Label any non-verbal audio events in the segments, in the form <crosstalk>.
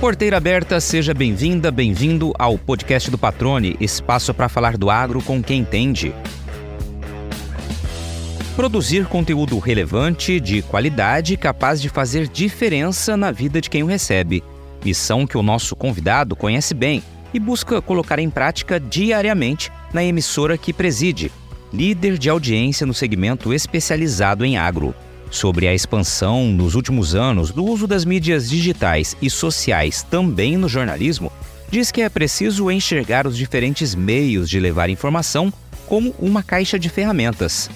Porteira aberta, seja bem-vinda, bem-vindo ao podcast do Patrone, espaço para falar do agro com quem entende. Produzir conteúdo relevante, de qualidade, capaz de fazer diferença na vida de quem o recebe. Missão que o nosso convidado conhece bem e busca colocar em prática diariamente na emissora que preside, líder de audiência no segmento especializado em agro sobre a expansão nos últimos anos do uso das mídias digitais e sociais também no jornalismo, diz que é preciso enxergar os diferentes meios de levar informação como uma caixa de ferramentas.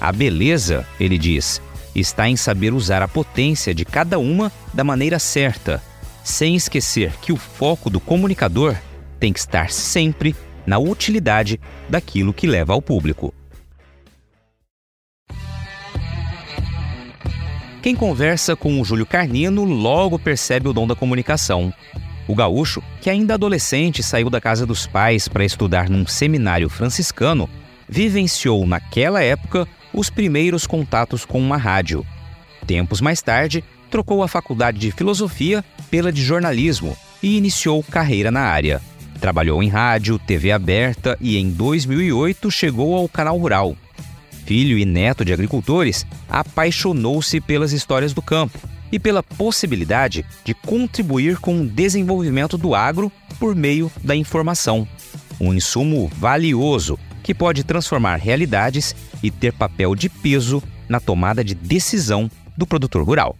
A beleza, ele diz, está em saber usar a potência de cada uma da maneira certa, sem esquecer que o foco do comunicador tem que estar sempre na utilidade daquilo que leva ao público. Quem conversa com o Júlio Carnino logo percebe o dom da comunicação. O gaúcho, que ainda adolescente saiu da casa dos pais para estudar num seminário franciscano, vivenciou naquela época os primeiros contatos com uma rádio. Tempos mais tarde, trocou a faculdade de filosofia pela de jornalismo e iniciou carreira na área. Trabalhou em rádio, TV aberta e em 2008 chegou ao Canal Rural, filho e neto de agricultores, apaixonou-se pelas histórias do campo e pela possibilidade de contribuir com o desenvolvimento do agro por meio da informação. Um insumo valioso que pode transformar realidades e ter papel de peso na tomada de decisão do produtor rural.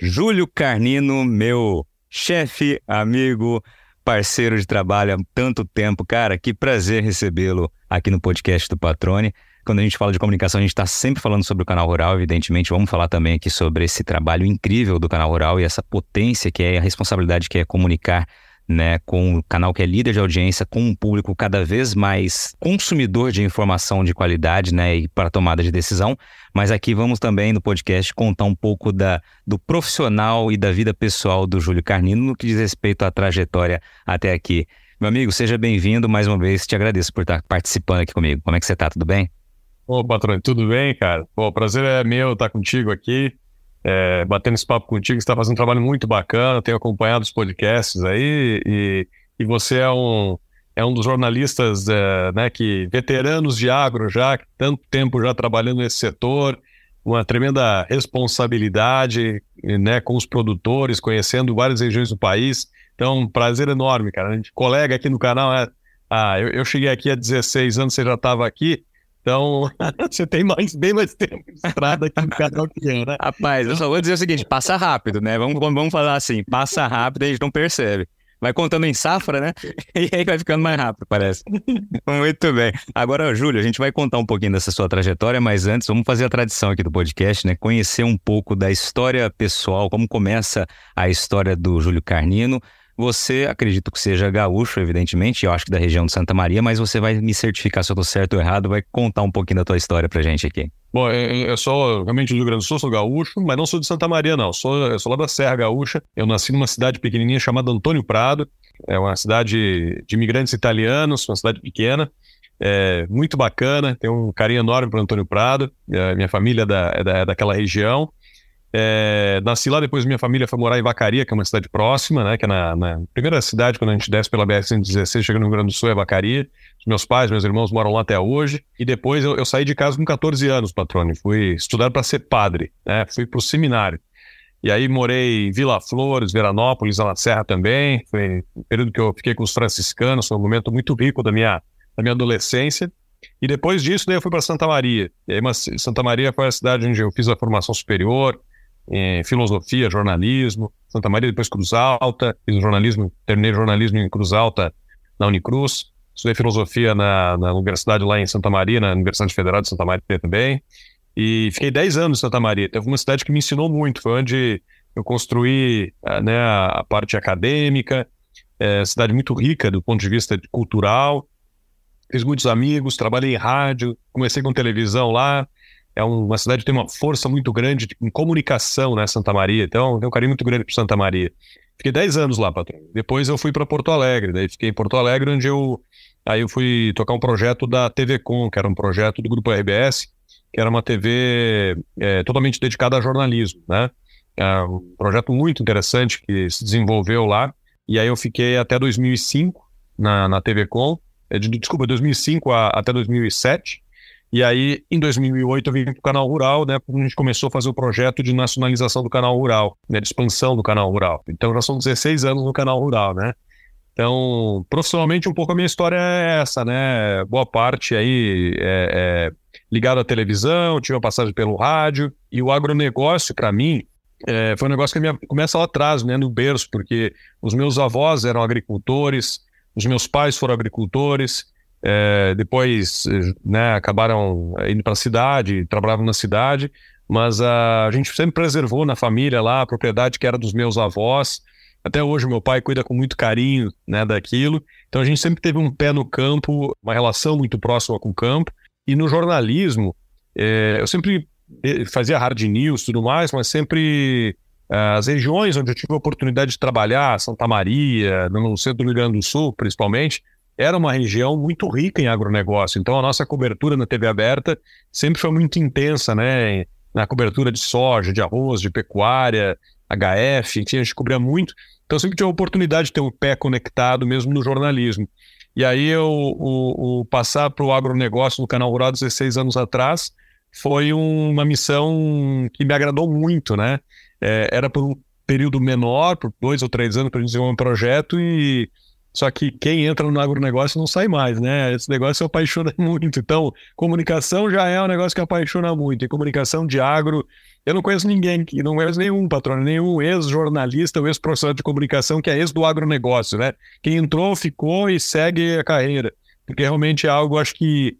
Júlio Carnino, meu chefe, amigo, parceiro de trabalho há tanto tempo. Cara, que prazer recebê-lo aqui no podcast do Patrone. Quando a gente fala de comunicação, a gente está sempre falando sobre o canal rural, evidentemente. Vamos falar também aqui sobre esse trabalho incrível do canal rural e essa potência que é a responsabilidade que é comunicar né, com o canal que é líder de audiência, com um público cada vez mais consumidor de informação de qualidade, né, e para tomada de decisão. Mas aqui vamos também no podcast contar um pouco da, do profissional e da vida pessoal do Júlio Carnino no que diz respeito à trajetória até aqui. Meu amigo, seja bem-vindo mais uma vez. Te agradeço por estar participando aqui comigo. Como é que você está? Tudo bem? Ô, patrão, tudo bem, cara? Pô, prazer é meu estar contigo aqui é, batendo esse papo contigo. Você está fazendo um trabalho muito bacana, tenho acompanhado os podcasts aí e, e você é um, é um dos jornalistas é, né, que veteranos de agro já, tanto tempo já trabalhando nesse setor, uma tremenda responsabilidade né, com os produtores, conhecendo várias regiões do país. Então, um prazer enorme, cara. A gente, colega aqui no canal, é, ah, eu, eu cheguei aqui há 16 anos, você já estava aqui. Então, <laughs> você tem mais, bem mais tempo de estrada aqui no canal que eu, né? Rapaz, eu só vou dizer o seguinte: passa rápido, né? Vamos, vamos falar assim: passa rápido e a gente não percebe. Vai contando em safra, né? <laughs> E aí vai ficando mais rápido, parece. <laughs> Muito bem. Agora, Júlio, a gente vai contar um pouquinho dessa sua trajetória, mas antes vamos fazer a tradição aqui do podcast, né? Conhecer um pouco da história pessoal, como começa a história do Júlio Carnino. Você, acredito que seja gaúcho, evidentemente, eu acho que da região de Santa Maria, mas você vai me certificar se eu estou certo ou errado, vai contar um pouquinho da tua história pra gente aqui. Bom, eu sou realmente do Rio Grande do Sul, sou gaúcho, mas não sou de Santa Maria, não. Sou, eu sou lá da Serra Gaúcha. Eu nasci numa cidade pequenininha chamada Antônio Prado. É uma cidade de imigrantes italianos, uma cidade pequena. É muito bacana, tenho um carinho enorme para Antônio Prado. É, minha família é, da, é, da, é daquela região. É, nasci lá, depois minha família foi morar em Vacaria, que é uma cidade próxima, né? Que é na, na primeira cidade, quando a gente desce pela BR-116, chega no Rio Grande do Sul, é Vacaria. Meus pais, meus irmãos moram lá até hoje. E depois eu, eu saí de casa com 14 anos, patrone. Fui estudar para ser padre, né? Fui para o seminário. E aí morei em Vila Flores, Veranópolis, na Serra também. Foi um período que eu fiquei com os franciscanos, foi um momento muito rico da minha, da minha adolescência. E depois disso, daí eu fui para Santa Maria. E aí, Santa Maria foi a cidade onde eu fiz a formação superior, em filosofia, jornalismo, Santa Maria, depois Cruz Alta, fiz jornalismo, terminei jornalismo em Cruz Alta, na Unicruz, estudei filosofia na, na universidade lá em Santa Maria, na Universidade Federal de Santa Maria também, e fiquei 10 anos em Santa Maria. Teve uma cidade que me ensinou muito, foi onde eu construí né, a parte acadêmica, é, cidade muito rica do ponto de vista cultural, fiz muitos amigos, trabalhei em rádio, comecei com televisão lá, é uma cidade que tem uma força muito grande em comunicação, né, Santa Maria. Então, tem um carinho muito grande por Santa Maria. Fiquei 10 anos lá, patrão. Depois eu fui para Porto Alegre, daí fiquei em Porto Alegre, onde eu aí eu fui tocar um projeto da TV Com, que era um projeto do grupo RBS, que era uma TV é, totalmente dedicada a jornalismo, né? É um projeto muito interessante que se desenvolveu lá. E aí eu fiquei até 2005 na, na TV Com, é, de, desculpa, 2005 a, até 2007. E aí, em 2008, eu vim para o canal rural, né? A gente começou a fazer o projeto de nacionalização do canal rural, né? De expansão do canal rural. Então, já são 16 anos no canal rural, né? Então, profissionalmente, um pouco a minha história é essa, né? Boa parte aí é, é ligado à televisão, tive uma passagem pelo rádio. E o agronegócio, para mim, é, foi um negócio que minha, começa lá atrás, né? No berço, porque os meus avós eram agricultores, os meus pais foram agricultores, é, depois né, acabaram indo para a cidade, trabalhavam na cidade, mas a, a gente sempre preservou na família lá a propriedade que era dos meus avós. Até hoje meu pai cuida com muito carinho né, daquilo. Então a gente sempre teve um pé no campo, uma relação muito próxima com o campo. E no jornalismo, é, eu sempre eh, fazia hard news tudo mais, mas sempre é, as regiões onde eu tive a oportunidade de trabalhar, Santa Maria, no centro do Rio Grande do Sul, principalmente, era uma região muito rica em agronegócio. Então, a nossa cobertura na TV aberta sempre foi muito intensa, né? Na cobertura de soja, de arroz, de pecuária, HF, enfim, a gente cobria muito. Então, sempre tive a oportunidade de ter um pé conectado mesmo no jornalismo. E aí, eu, o, o passar para o agronegócio no Canal Rural 16 anos atrás foi uma missão que me agradou muito, né? É, era por um período menor, por dois ou três anos, para desenvolver um projeto e só que quem entra no agronegócio não sai mais, né? Esse negócio apaixona <laughs> muito. Então, comunicação já é um negócio que apaixona muito. E comunicação de agro, eu não conheço ninguém, não conheço nenhum patrão, nenhum ex-jornalista ou ex-profissional de comunicação que é ex do agronegócio, né? Quem entrou, ficou e segue a carreira. Porque realmente é algo, acho que,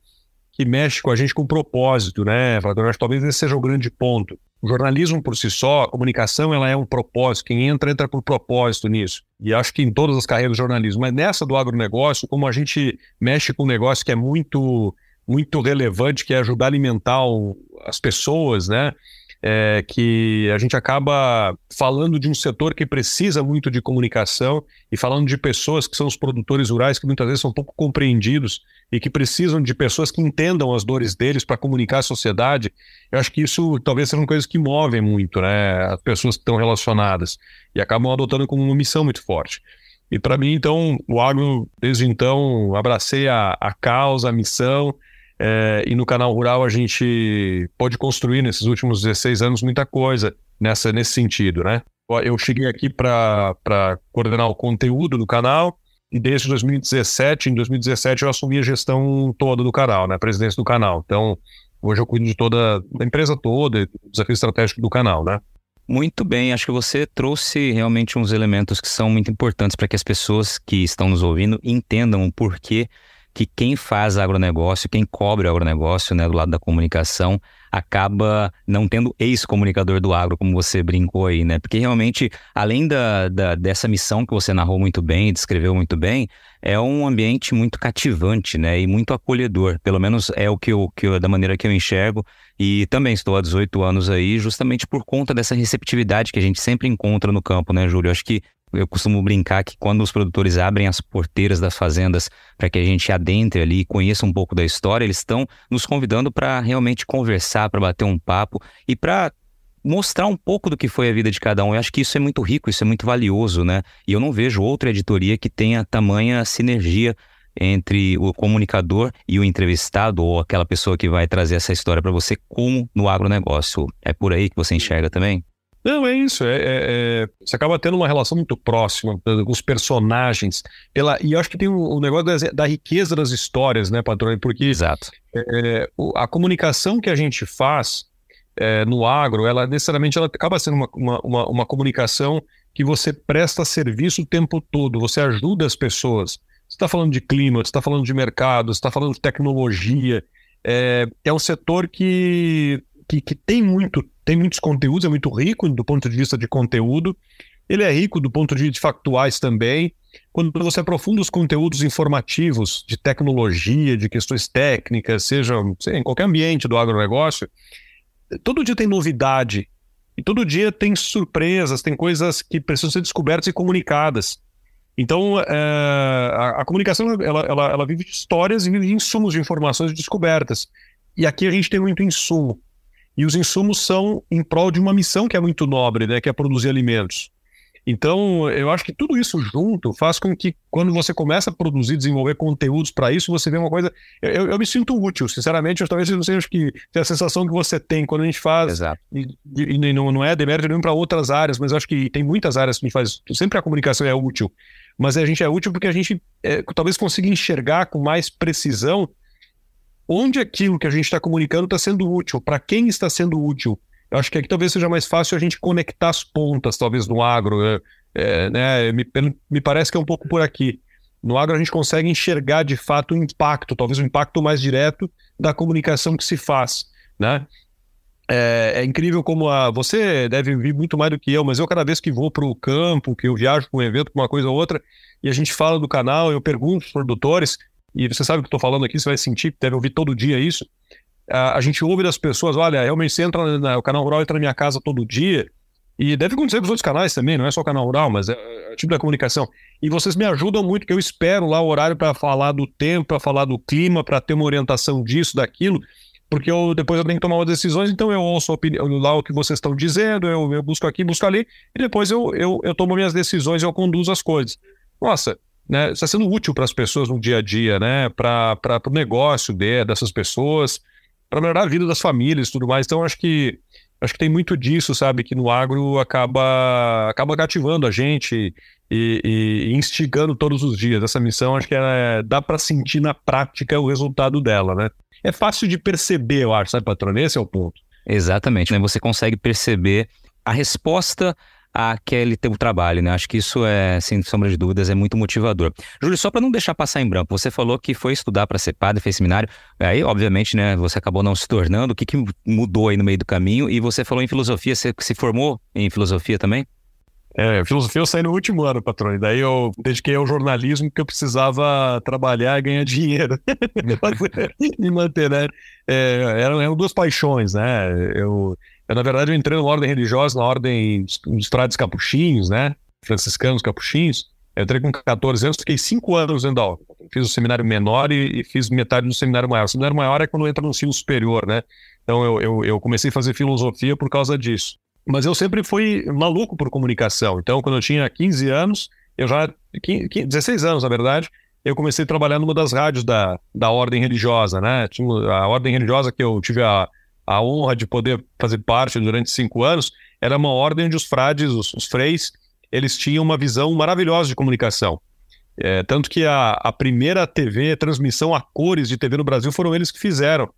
que mexe com a gente com propósito, né? Talvez esse seja o grande ponto. O jornalismo por si só, a comunicação, ela é um propósito. Quem entra, entra por propósito nisso. E acho que em todas as carreiras do jornalismo. Mas nessa do agronegócio, como a gente mexe com um negócio que é muito, muito relevante, que é ajudar a alimentar o, as pessoas, né? É, que a gente acaba falando de um setor que precisa muito de comunicação e falando de pessoas que são os produtores rurais que muitas vezes são pouco compreendidos e que precisam de pessoas que entendam as dores deles para comunicar à sociedade, eu acho que isso talvez seja uma coisa que move muito, né, as pessoas que estão relacionadas e acabam adotando como uma missão muito forte. E para mim, então, o agro, desde então, abracei a, a causa, a missão, é, e no canal rural a gente pode construir nesses últimos 16 anos muita coisa nessa, nesse sentido, né? Eu cheguei aqui para coordenar o conteúdo do canal, e desde 2017, em 2017 eu assumi a gestão toda do canal, né, a presidência do canal. Então, hoje eu cuido de toda a empresa toda, do desafio estratégico do canal, né? Muito bem, acho que você trouxe realmente uns elementos que são muito importantes para que as pessoas que estão nos ouvindo entendam o porquê que quem faz agronegócio, quem cobre o agronegócio, né, do lado da comunicação, acaba não tendo ex-comunicador do agro, como você brincou aí, né? Porque realmente, além da, da, dessa missão que você narrou muito bem, descreveu muito bem, é um ambiente muito cativante, né? E muito acolhedor. Pelo menos é o que eu, que eu, da maneira que eu enxergo. E também estou há 18 anos aí, justamente por conta dessa receptividade que a gente sempre encontra no campo, né, Júlio? Acho que eu costumo brincar que quando os produtores abrem as porteiras das fazendas para que a gente adentre ali e conheça um pouco da história, eles estão nos convidando para realmente conversar, para bater um papo e para mostrar um pouco do que foi a vida de cada um. Eu acho que isso é muito rico, isso é muito valioso, né? E eu não vejo outra editoria que tenha tamanha sinergia entre o comunicador e o entrevistado ou aquela pessoa que vai trazer essa história para você como no agronegócio. É por aí que você enxerga também? Não, é isso. É, é, é, você acaba tendo uma relação muito próxima com os personagens. Pela, e eu acho que tem um, um negócio da, da, riqueza das histórias, né, patrão? Porque Exato. É, a comunicação que a gente faz é, no agro, ela necessariamente ela acaba sendo uma, uma, uma, uma, comunicação que você presta serviço o tempo todo, você ajuda as pessoas. Você está falando de clima, você está falando de mercado, você está falando de tecnologia. É, é um setor que, que, que tem muito tem muitos conteúdos, é muito rico do ponto de vista de conteúdo. Ele é rico do ponto de vista de factuais também. Quando você aprofunda os conteúdos informativos de tecnologia, de questões técnicas, seja sei, em qualquer ambiente do agronegócio, todo dia tem novidade. E todo dia tem surpresas, tem coisas que precisam ser descobertas e comunicadas. Então, é, a, a, comunicação ela, ela, ela, vive de histórias e vive de insumos de informações descobertas. E aqui a gente tem muito insumo. E os insumos são em prol de uma missão que é muito nobre, né, que é produzir alimentos. Então, eu acho que tudo isso junto faz com que, quando você começa a produzir, desenvolver conteúdos para isso, você vê uma coisa. Eu, eu, me sinto útil, sinceramente. Eu, talvez você acho que a sensação que você tem quando a gente faz. Exato. E, e não, não é demérito nenhum para outras áreas, mas acho que tem muitas áreas que a gente faz. Sempre a comunicação é útil. Mas a gente é útil porque a gente é, talvez consiga enxergar com mais precisão onde aquilo que a gente está comunicando está sendo útil, para quem está sendo útil. Eu acho que aqui talvez seja mais fácil a gente conectar as pontas, talvez, no agro. É, é, né? me, me parece que é um pouco por aqui. No agro a gente consegue enxergar de fato o impacto, talvez o impacto mais direto da comunicação que se faz, né? É, é, incrível como a. Você deve vir muito mais do que eu, mas eu, cada vez que vou para o campo, que eu viajo para um evento, para uma coisa ou outra, e a gente fala do canal, eu pergunto para produtores, e você sabe o que eu estou falando aqui, você vai sentir, deve ouvir todo dia isso a, a gente ouve das pessoas, olha, realmente você entra na, o canal rural entra na minha casa todo dia, e deve acontecer com os outros canais também, não é só o canal rural, mas é, é, é tipo da comunicação. E vocês me ajudam muito, que eu espero lá o horário para falar do tempo, para falar do clima, para ter uma orientação disso, daquilo, porque eu depois eu tenho que tomar umas decisões, então eu ouço opinião, lá o que vocês estão dizendo, eu, eu busco aqui, busco ali, e depois eu, eu, eu tomo minhas decisões, eu conduzo as coisas. Nossa, né, está sendo útil para as pessoas no dia a dia, né, para o negócio de, dessas pessoas, para melhorar a vida das famílias e tudo mais. Então, acho que acho que tem muito disso, sabe, que no agro acaba acaba cativando a gente e, e instigando todos os dias. Essa missão, acho que é, dá para sentir na prática o resultado dela, né? É fácil de perceber, eu acho, sabe, patrão? Esse é o ponto. Exatamente, né? Você consegue perceber a resposta aquele teu trabalho, né? Acho que isso é, sem sombra de dúvidas, é muito motivador. Júlio, só para não deixar passar em branco, você falou que foi estudar para ser padre, fez seminário, aí, obviamente, né, você acabou não se tornando, o que, que mudou aí no meio do caminho? E você falou em filosofia, você se formou em filosofia também? É, filosofia eu saí no último ano, patrão. E daí eu dediquei ao jornalismo porque eu precisava trabalhar e ganhar <laughs> dinheiro. e manter, né? É, eram, eram duas paixões, né? Eu, eu, na verdade, eu entrei na ordem religiosa, na ordem dos frades capuchinhos, né? Franciscanos capuchinhos. Eu entrei com 14 anos, fiquei 5 anos dentro da ordem. Fiz o seminário menor e, e, fiz metade do seminário maior. O seminário maior é quando entra no ensino superior, né? Então eu, eu, eu comecei a fazer filosofia por causa disso. Mas eu sempre fui maluco por comunicação. Então, quando eu tinha 15 anos, eu já. 15, 16 anos, na verdade, eu comecei a trabalhar numa das rádios da, da ordem religiosa, né? A ordem religiosa que eu tive a, a honra de poder fazer parte durante cinco anos, era uma ordem onde os frades, os, os freis, eles tinham uma visão maravilhosa de comunicação. É, tanto que a, a primeira TV, transmissão a cores de TV no Brasil, foram eles que fizeram,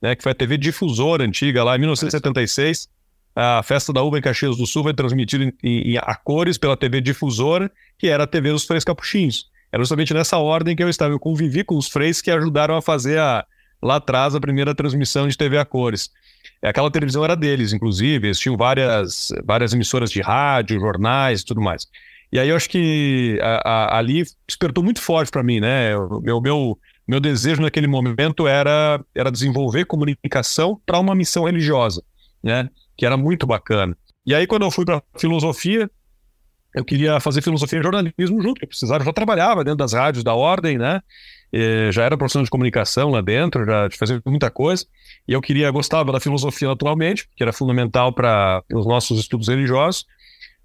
né, que foi a TV Difusora antiga, lá em 1976. A festa da uva em Caxias do Sul foi transmitida em, em, a cores pela TV Difusora, que era a TV dos Freis Capuchinhos. Era justamente nessa ordem que eu estava. Eu convivi com os freis que ajudaram a fazer a, lá atrás a primeira transmissão de TV a cores. Aquela televisão era deles, inclusive, eles tinham várias, várias emissoras de rádio, jornais e tudo mais. E aí eu acho que a, a, ali despertou muito forte para mim, né? O meu, meu, meu desejo naquele momento era, era desenvolver comunicação para uma missão religiosa, né? Que era muito bacana. E aí, quando eu fui para filosofia, eu queria fazer filosofia e jornalismo junto, eu precisava, eu já trabalhava dentro das rádios da Ordem, né? Já era profissional de comunicação lá dentro, já fazia muita coisa, e eu queria, gostava da filosofia naturalmente, que era fundamental para os nossos estudos religiosos,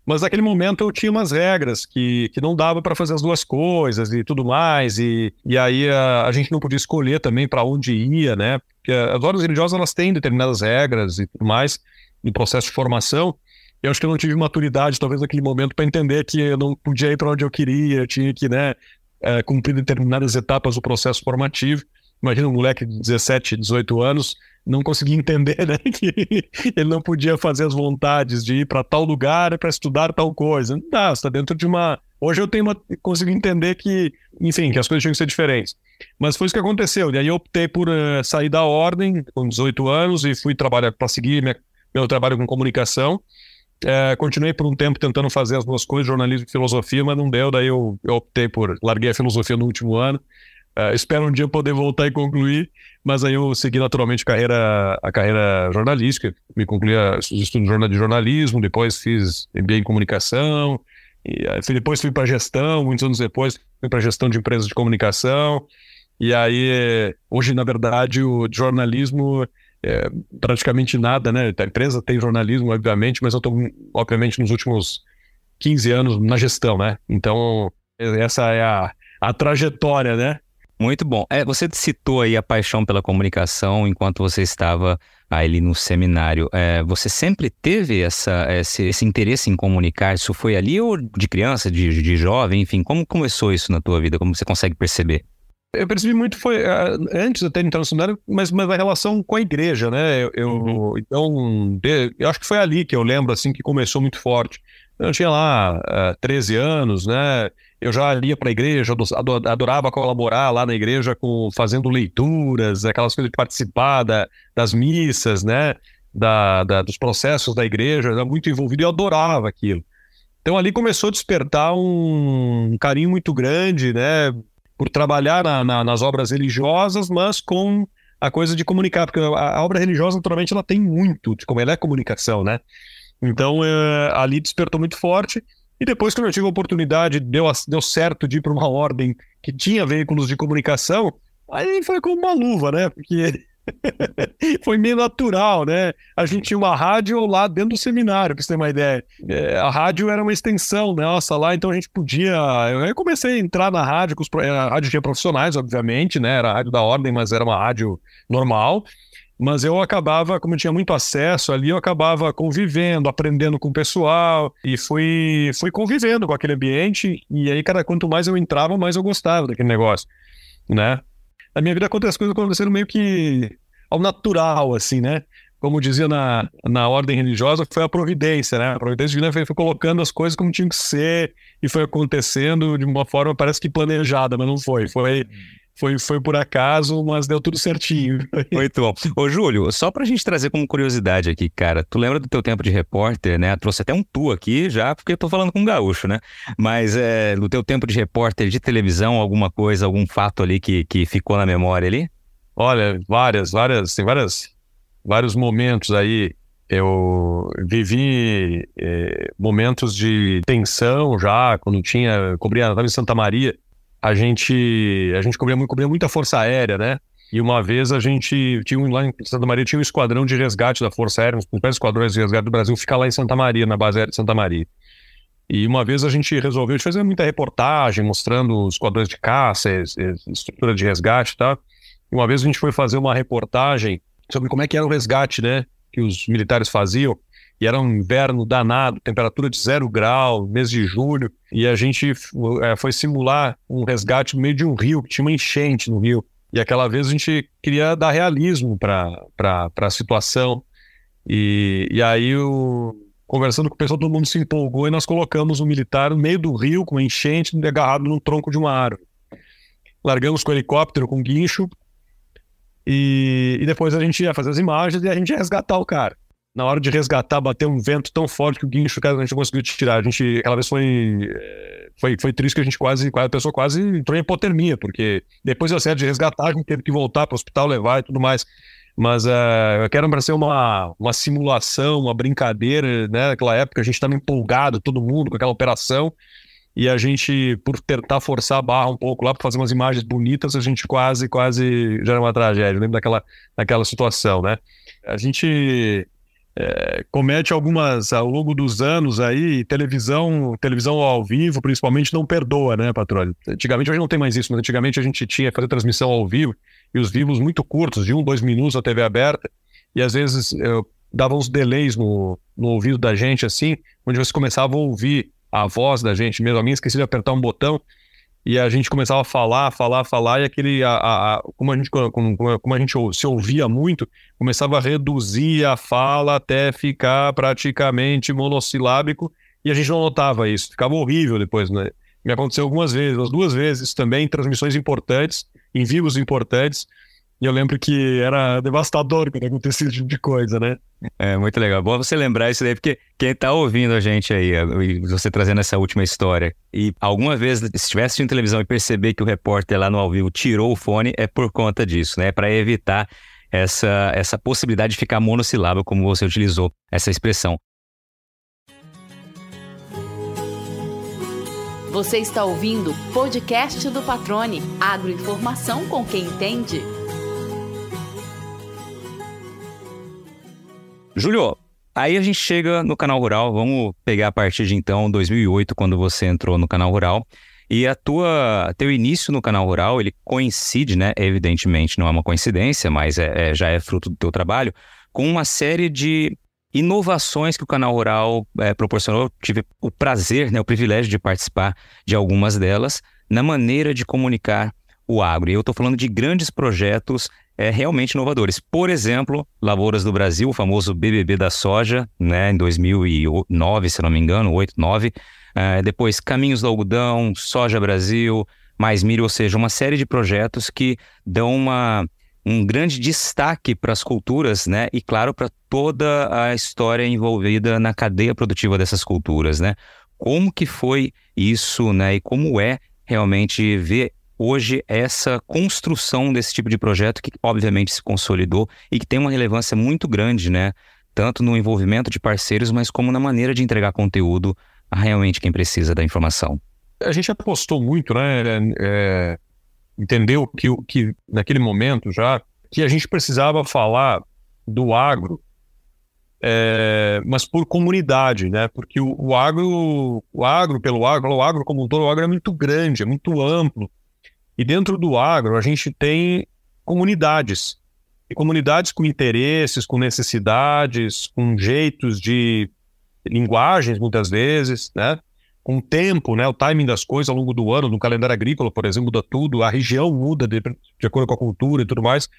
mas naquele momento eu tinha umas regras que, que não dava para fazer as duas coisas e tudo mais, e, e aí a, a gente não podia escolher também para onde ia, né? Porque as ordens religiosas elas têm determinadas regras e tudo mais, no processo de formação, eu acho que eu não tive maturidade, talvez, naquele momento, para entender que eu não podia ir para onde eu queria, eu tinha que, né, é, cumprir determinadas etapas do processo formativo. Imagina um moleque de 17, 18 anos não conseguia entender né, <laughs> que ele não podia fazer as vontades de ir para tal lugar para estudar tal coisa. Não dá, está dentro de uma. Hoje eu tenho uma... consigo entender que, enfim, que as coisas tinham que ser diferentes. Mas foi isso que aconteceu. E aí eu optei por uh, sair da ordem com 18 anos e fui trabalhar para seguir minha... meu trabalho com comunicação. É, continuei por um tempo tentando fazer as duas coisas, jornalismo e filosofia, mas não deu, daí eu, eu optei por. Larguei a filosofia no último ano. É, espero um dia poder voltar e concluir, mas aí eu segui naturalmente carreira, a carreira jornalística, me concluí os estudos de jornalismo, depois fiz MBA em comunicação, e depois fui para gestão, muitos anos depois fui para gestão de empresas de comunicação, E aí, hoje, na verdade, o jornalismo é praticamente nada, né? A empresa tem jornalismo, obviamente, mas eu estou, obviamente, nos últimos 15 anos na gestão, né? Então, essa é a, a trajetória, né? Muito bom. É, você citou aí a paixão pela comunicação enquanto você estava ali no seminário. É, você sempre teve essa, esse, esse, interesse em comunicar? Isso foi ali ou de criança, de, de jovem? Enfim, como começou isso na tua vida? Como você consegue perceber? Eu percebi muito foi uh, antes até de entrar no seminário, mas, mas a relação com a igreja, né? Eu, eu uhum. então de, eu acho que foi ali que eu lembro assim que começou muito forte. Eu tinha lá uh, é, 13 anos, né? Eu já lia para a igreja, adorava colaborar lá na igreja com fazendo leituras, aquelas coisas de participar da, das missas, né? Da, da, dos processos da igreja, era muito envolvido e eu adorava aquilo. Então ali começou a despertar um carinho muito grande, né? Por trabalhar na, na, nas obras religiosas, mas com a coisa de comunicar, porque a, a obra religiosa, naturalmente, ela tem muito de como ela é comunicação, né? Então, é, ali despertou muito forte. E depois, quando eu tive a oportunidade, deu, deu certo de ir para uma ordem que tinha veículos de comunicação, aí foi como uma luva, né? Porque <laughs> foi meio natural, né? A gente tinha uma rádio lá dentro do seminário, para você ter uma ideia. É, a rádio era uma extensão nossa lá, então a gente podia. Eu comecei a entrar na rádio, com os... a rádio tinha profissionais, obviamente, né? Era a rádio da ordem, mas era uma rádio normal mas eu acabava, como eu tinha muito acesso ali, eu acabava convivendo, aprendendo com o pessoal e fui, fui convivendo com aquele ambiente. E aí, cara, quanto mais eu entrava, mais eu gostava daquele negócio, né? Na minha vida as coisas acontecendo meio que ao natural, assim, né? Como dizia na, na ordem religiosa, foi a providência, né? A providência divina foi, foi colocando as coisas como tinham que ser e foi acontecendo de uma forma, parece que planejada, mas não foi. Foi foi, foi por acaso, mas deu tudo certinho. <laughs> Muito bom. Ô, Júlio, só pra gente trazer como curiosidade aqui, cara, tu lembra do teu tempo de repórter, né? Trouxe até um tu aqui já, porque eu tô falando com um gaúcho, né? Mas é, no teu tempo de repórter de televisão, alguma coisa, algum fato ali que, que ficou na memória ali? Olha, várias, várias, tem várias, vários momentos aí. Eu vivi é, momentos de tensão já, quando tinha, cobria, estava em Santa Maria, a gente a gente cobria, cobria muita força aérea, né? E uma vez a gente tinha lá em Santa Maria tinha um esquadrão de resgate da Força Aérea, um dos esquadrões de resgate do Brasil, fica lá em Santa Maria, na base aérea de Santa Maria. E uma vez a gente resolveu fazer muita reportagem mostrando os esquadrões de caça, estrutura de resgate e tal. E uma vez a gente foi fazer uma reportagem sobre como é que era o resgate, né? Que os militares faziam e era um inverno danado, temperatura de zero grau, mês de julho, e a gente é, foi simular um resgate no meio de um rio, que tinha uma enchente no rio. E aquela vez a gente queria dar realismo para a situação. E, e aí, conversando com o pessoal, todo mundo se empolgou e nós colocamos um militar no meio do rio, com enchente, agarrado num tronco de uma árvore. Largamos com helicóptero, com guincho, e, e depois a gente ia fazer as imagens e a gente ia resgatar o cara na hora de resgatar, bateu um vento tão forte que o guincho a gente não conseguiu tirar. A gente, aquela vez foi, eh, foi, foi triste que a gente quase, a pessoa quase entrou em hipotermia, porque depois deu certo de resgatar, a gente teve que voltar para o hospital, levar e tudo mais. Mas uh, eu quero para ser uma, uma simulação, uma brincadeira, né? Naquela época a gente estava empolgado, todo mundo, com aquela operação. E a gente, por tentar forçar a barra um pouco lá para fazer umas imagens bonitas, a gente quase, quase já era uma tragédia. Eu lembro daquela, daquela situação, né? A gente é, comete algumas ao longo dos anos aí, televisão, televisão ao vivo, principalmente, não perdoa, né, patrônio? Antigamente, hoje não tem mais isso, mas antigamente a gente tinha que fazer transmissão ao vivo, e os vivos muito curtos, de um, dois minutos a TV aberta, e às vezes eu dava uns delays no, no ouvido da gente, assim, onde você começava a ouvir a voz da gente mesmo. A minha esqueci de apertar um botão, e a gente começava a falar, falar, falar, e aquele, a, a, como, a gente, como, como a gente se ouvia muito, começava a reduzir a fala até ficar praticamente monossilábico, e a gente não notava isso, ficava horrível depois, né? Me aconteceu algumas vezes, as duas vezes também, transmissões importantes, em vivos importantes, e eu lembro que era devastador quando acontecia esse tipo de coisa, né? É muito legal. Bom você lembrar isso daí, porque quem tá ouvindo a gente aí, você trazendo essa última história, e alguma vez, se estivesse assistindo televisão e perceber que o repórter lá no ao vivo tirou o fone, é por conta disso, né? Para evitar essa, essa possibilidade de ficar monossilável, como você utilizou essa expressão. Você está ouvindo o podcast do Patrone. Agroinformação com quem entende. Júlio, aí a gente chega no canal rural. Vamos pegar a partir de então, 2008, quando você entrou no canal rural. E a tua, teu início no canal rural, ele coincide, né? Evidentemente, não é uma coincidência, mas é, é, já é fruto do teu trabalho, com uma série de inovações que o canal rural é, proporcionou. Tive o prazer, né, o privilégio de participar de algumas delas na maneira de comunicar o agro. E eu estou falando de grandes projetos é, realmente inovadores. Por exemplo, Lavouras do Brasil, o famoso BBB da soja, né, em 2009, se não me engano, 8, 9. É, depois, Caminhos do Algodão, Soja Brasil, Mais Milho, ou seja, uma série de projetos que dão uma um grande destaque para as culturas, né? E claro, para toda a história envolvida na cadeia produtiva dessas culturas, né? Como que foi isso, né? E como é realmente ver hoje essa construção desse tipo de projeto que obviamente se consolidou e que tem uma relevância muito grande, né? Tanto no envolvimento de parceiros, mas como na maneira de entregar conteúdo a realmente quem precisa da informação. A gente apostou muito, né? É, entendeu que, que naquele momento já que a gente precisava falar do agro, é, mas por comunidade, né? Porque o, o, agro, o agro pelo agro, o agro como um todo, o agro é muito grande, é muito amplo. E dentro do agro a gente tem comunidades. E comunidades com interesses, com necessidades, com jeitos de linguagens, muitas vezes, né? com tempo, né, o timing das coisas ao longo do ano, no calendário agrícola, por exemplo, muda tudo, a região muda de, de acordo com a cultura e tudo mais.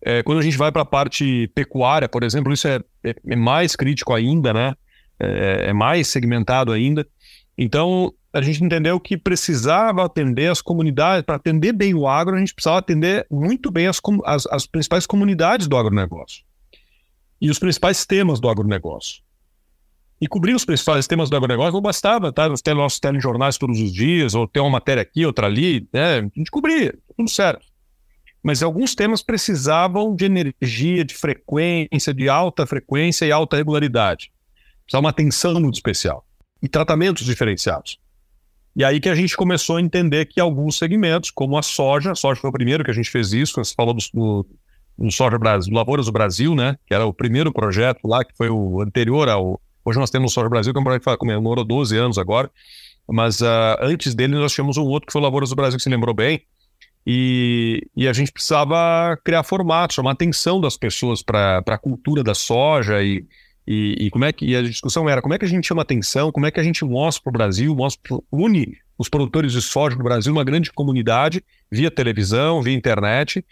É, quando a gente vai para a parte pecuária, por exemplo, isso é, é, é mais crítico ainda, né? É, é, mais segmentado ainda. Então, a gente entendeu que precisava atender as comunidades, para atender bem o agro, a gente precisava atender muito bem as, as, as principais comunidades do agronegócio e os principais temas do agronegócio e cobrir os principais temas do agronegócio não bastava, tá? Ter nossos telejornais todos os dias, ou ter uma matéria aqui, outra ali, né? A gente cobria, tudo certo. Mas alguns temas precisavam de energia, de frequência, de alta frequência e alta regularidade. Precisava uma atenção muito especial. E tratamentos diferenciados. E aí que a gente começou a entender que alguns segmentos, como a soja, a soja foi o primeiro que a gente fez isso, você falou do, do, do Soja Brasil, Lavouras do Brasil, né? Que era o primeiro projeto lá, que foi o anterior ao, Hoje nós temos o Soja Brasil, que é um projeto que comemorou 12 anos agora, mas uh, antes dele nós tínhamos um outro que foi o Lavouras do Brasil, que se lembrou bem, e, e a gente precisava criar formatos, chamar atenção das pessoas para a cultura da soja e, e, e, como é que e a discussão era como é que a gente chama atenção, como é que a gente mostra para o Brasil, mostra, une os produtores de soja do Brasil, uma grande comunidade, via televisão, via internet,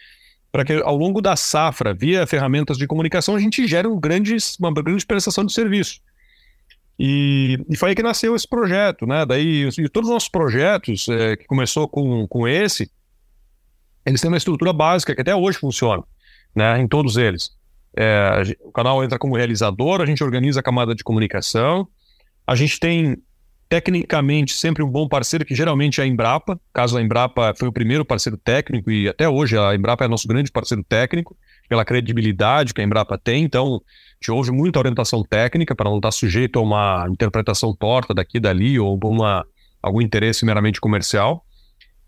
para que ao longo da safra, via ferramentas de comunicação, a gente gere um grande, uma grande prestação de serviço. E, e, foi aí que nasceu esse projeto, né? Daí, e todos os nossos projetos, é, que começou com, com esse, eles têm uma estrutura básica que até hoje funciona, né? Em todos eles. É, o canal entra como realizador, a gente organiza a camada de comunicação, a gente tem tecnicamente sempre um bom parceiro, que geralmente é a Embrapa, caso a Embrapa foi o primeiro parceiro técnico, e até hoje a Embrapa é nosso grande parceiro técnico, pela credibilidade que a Embrapa tem, então gente ouve muita orientação técnica para não estar sujeito a uma interpretação torta daqui dali ou uma, algum interesse meramente comercial.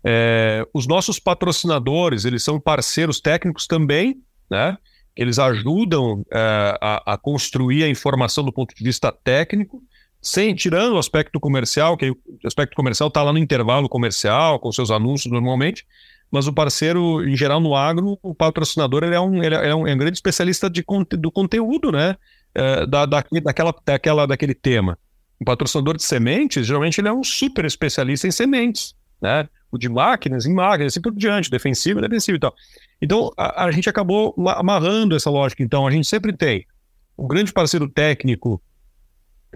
É, os nossos patrocinadores, eles são parceiros técnicos também, né? Eles ajudam é, a, a, construir a informação do ponto de vista técnico, sem tirando o aspecto comercial, que o aspecto comercial está lá no intervalo comercial, com seus anúncios normalmente, mas o parceiro, em geral, no agro, o patrocinador ele é, um, ele é, um, é um grande especialista de, do conteúdo, né? É, da, da, daquela, daquela, daquele tema. O patrocinador de sementes, geralmente, ele é um super especialista em sementes, né? O de máquinas, em máquinas, assim por diante, defensivo e defensivo e tal. Então, a, a gente acabou amarrando essa lógica. Então, a gente sempre tem um grande parceiro técnico,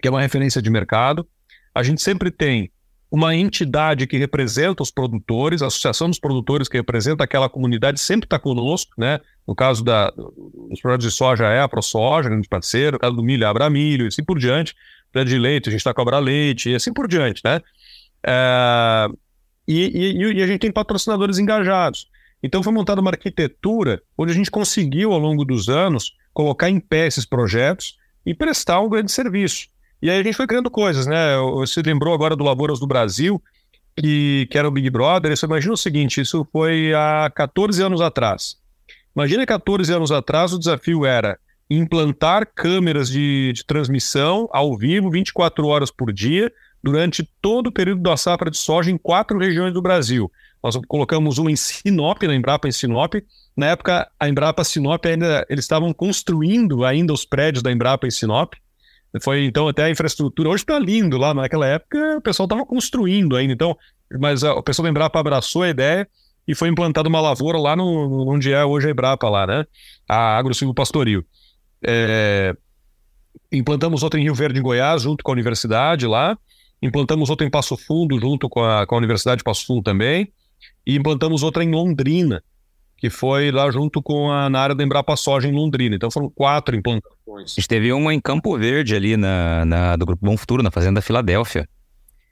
que é uma referência de mercado. A gente sempre tem uma entidade que representa os produtores, a Associação dos Produtores que representa aquela comunidade sempre está conosco, né? No caso da, dos projetos de soja é a ProSoja, grande parceiro, no caso do milho é a Abramilho, e assim por diante. Projeto de leite, a gente está com a e assim por diante, né? É, e, e, e a gente tem patrocinadores engajados. Então foi montada uma arquitetura onde a gente conseguiu, ao longo dos anos, colocar em pé esses projetos e prestar um grande serviço. E aí a gente foi criando coisas, né? Você lembrou agora do Lavouras do Brasil. que, que era o Big Brother, você imagina o seguinte, isso foi há 14 anos atrás. Imagina 14 anos atrás o desafio era implantar câmeras de, de transmissão ao vivo 24 horas por dia durante todo o período da safra de soja em quatro regiões do Brasil. Nós colocamos uma em Sinop, na Embrapa em Sinop. Na época, a Embrapa Sinop ainda eles estavam construindo ainda os prédios da Embrapa em Sinop. Foi então até a infraestrutura. Hoje está lindo lá. Naquela época, o pessoal estava construindo ainda. Então, mas a, o pessoal da Embrapa abraçou a ideia e foi implantada uma lavoura lá no, onde é hoje a Embrapa lá, né? A Agro Pastoril. É, implantamos outra em Rio Verde, em Goiás, junto com a universidade lá. Implantamos outra em Passo Fundo, junto com a, com a Universidade de Passo Fundo também. E implantamos outra em Londrina, que foi lá junto com a na área da Embrapa Soja em Londrina. Então foram quatro implantações. A gente teve uma em Campo Verde ali na, na do Grupo Bom Futuro, na Fazenda Filadélfia.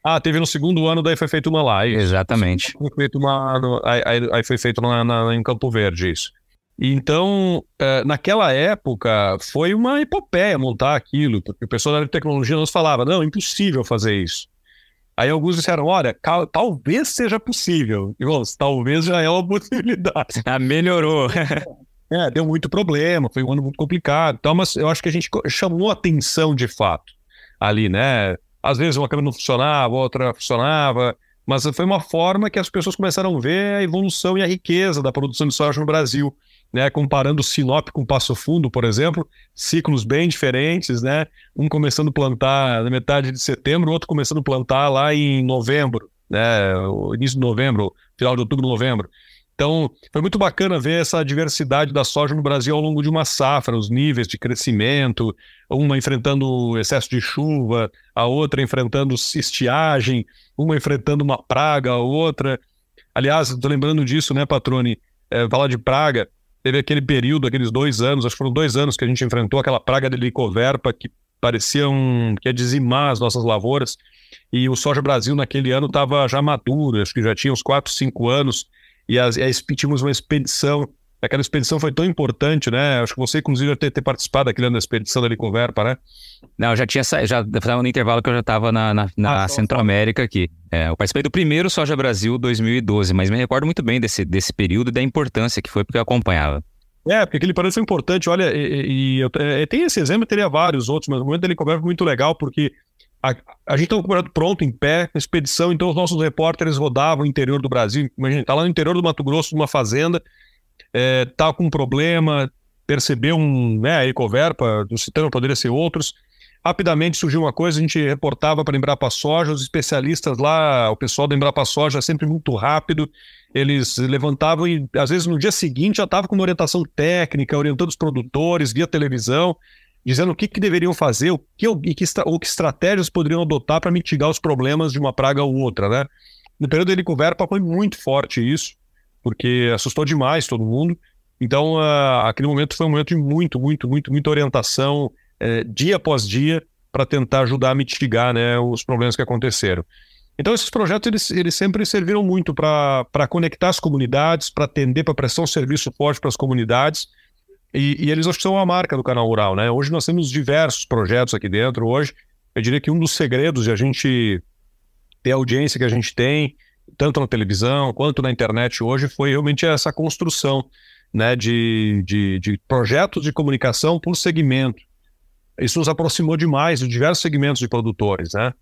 Ah, teve no segundo ano, daí foi feito uma live. Exatamente. Foi feito uma, aí, aí, foi feito na, na, em Campo Verde, isso. Então, é, naquela época, foi uma epopeia montar aquilo, porque o pessoal da tecnologia nos falava, não, é impossível fazer isso. Aí alguns disseram, olha, talvez seja possível. E, bom, talvez já é uma <laughs> possibilidade. Ah, melhorou. é, deu muito problema, foi um ano muito complicado. Então, mas eu acho que a gente chamou atenção de fato ali, né? Às vezes uma câmera não funcionava, outra funcionava, mas foi uma forma que as pessoas começaram a ver a evolução e a riqueza da produção de soja no Brasil né, comparando Sinop com Passo Fundo, por exemplo, ciclos bem diferentes, né? Um começando a plantar na metade de setembro, outro começando a plantar lá em novembro, né? Início de novembro, final de outubro, novembro. Então, foi muito bacana ver essa diversidade da soja no Brasil ao longo de uma safra, os níveis de crescimento, uma enfrentando excesso de chuva, a outra enfrentando estiagem, uma enfrentando uma praga, a outra. Aliás, estou lembrando disso, né, Patrone? É, falar de praga, teve aquele período, aqueles dois anos, acho que foram dois anos que a gente enfrentou aquela praga de licoverpa que parecia um, que ia dizimar as nossas lavouras. E o Soja Brasil naquele ano estava já maduro, acho que já tinha uns 4, 5 anos, e as, e tínhamos uma expedição. Aquela expedição foi tão importante, né? Acho que você, inclusive, deve ter, ter participado daquele ano da expedição da Licoverpa, né? Não, eu já tinha saído, já estava no intervalo que eu já estava na, na, na ah, Centro-América aqui. É, eu participei do primeiro Soja Brasil 2012, mas me recordo muito bem desse, desse período e da importância que foi porque eu acompanhava. É, porque aquele parece importante. Olha, e, e eu, é, tem esse exemplo, teria vários outros, mas o momento dele foi muito legal, porque a, a gente estava com o pronto, em pé, expedição, então os nossos repórteres rodavam o interior do Brasil. Imagina, tá lá no interior do Mato Grosso, numa fazenda, é, tá com um problema, percebeu um, né, a Ecoverpa, do Citano poderia ser outros, Rapidamente surgiu uma coisa, a gente reportava para a Embrapa Soja, os especialistas lá, o pessoal da Embrapa Soja sempre muito rápido, eles levantavam e às vezes no dia seguinte já estava com uma orientação técnica, orientando os produtores via televisão, dizendo o que, que deveriam fazer, o que, o, que, ou que estratégias poderiam adotar para mitigar os problemas de uma praga ou outra, né? No período da Helicoverpa foi muito forte isso, porque assustou demais todo mundo. Então, uh, aquele momento foi um momento de muito, muito, muito, muita orientação, é, dia após dia para tentar ajudar a mitigar né, os problemas que aconteceram. Então, esses projetos eles, eles sempre serviram muito para conectar as comunidades, para atender, para prestar um serviço forte para as comunidades. E, e, eles acho que são a marca do canal Rural. Né? Hoje nós temos diversos projetos aqui dentro. Hoje, eu diria que um dos segredos de a gente ter a audiência que a gente tem, tanto na televisão quanto na internet hoje, foi realmente essa construção né, de, de, de projetos de comunicação por segmento. Isso nos aproximou demais de diversos segmentos de produtores, né?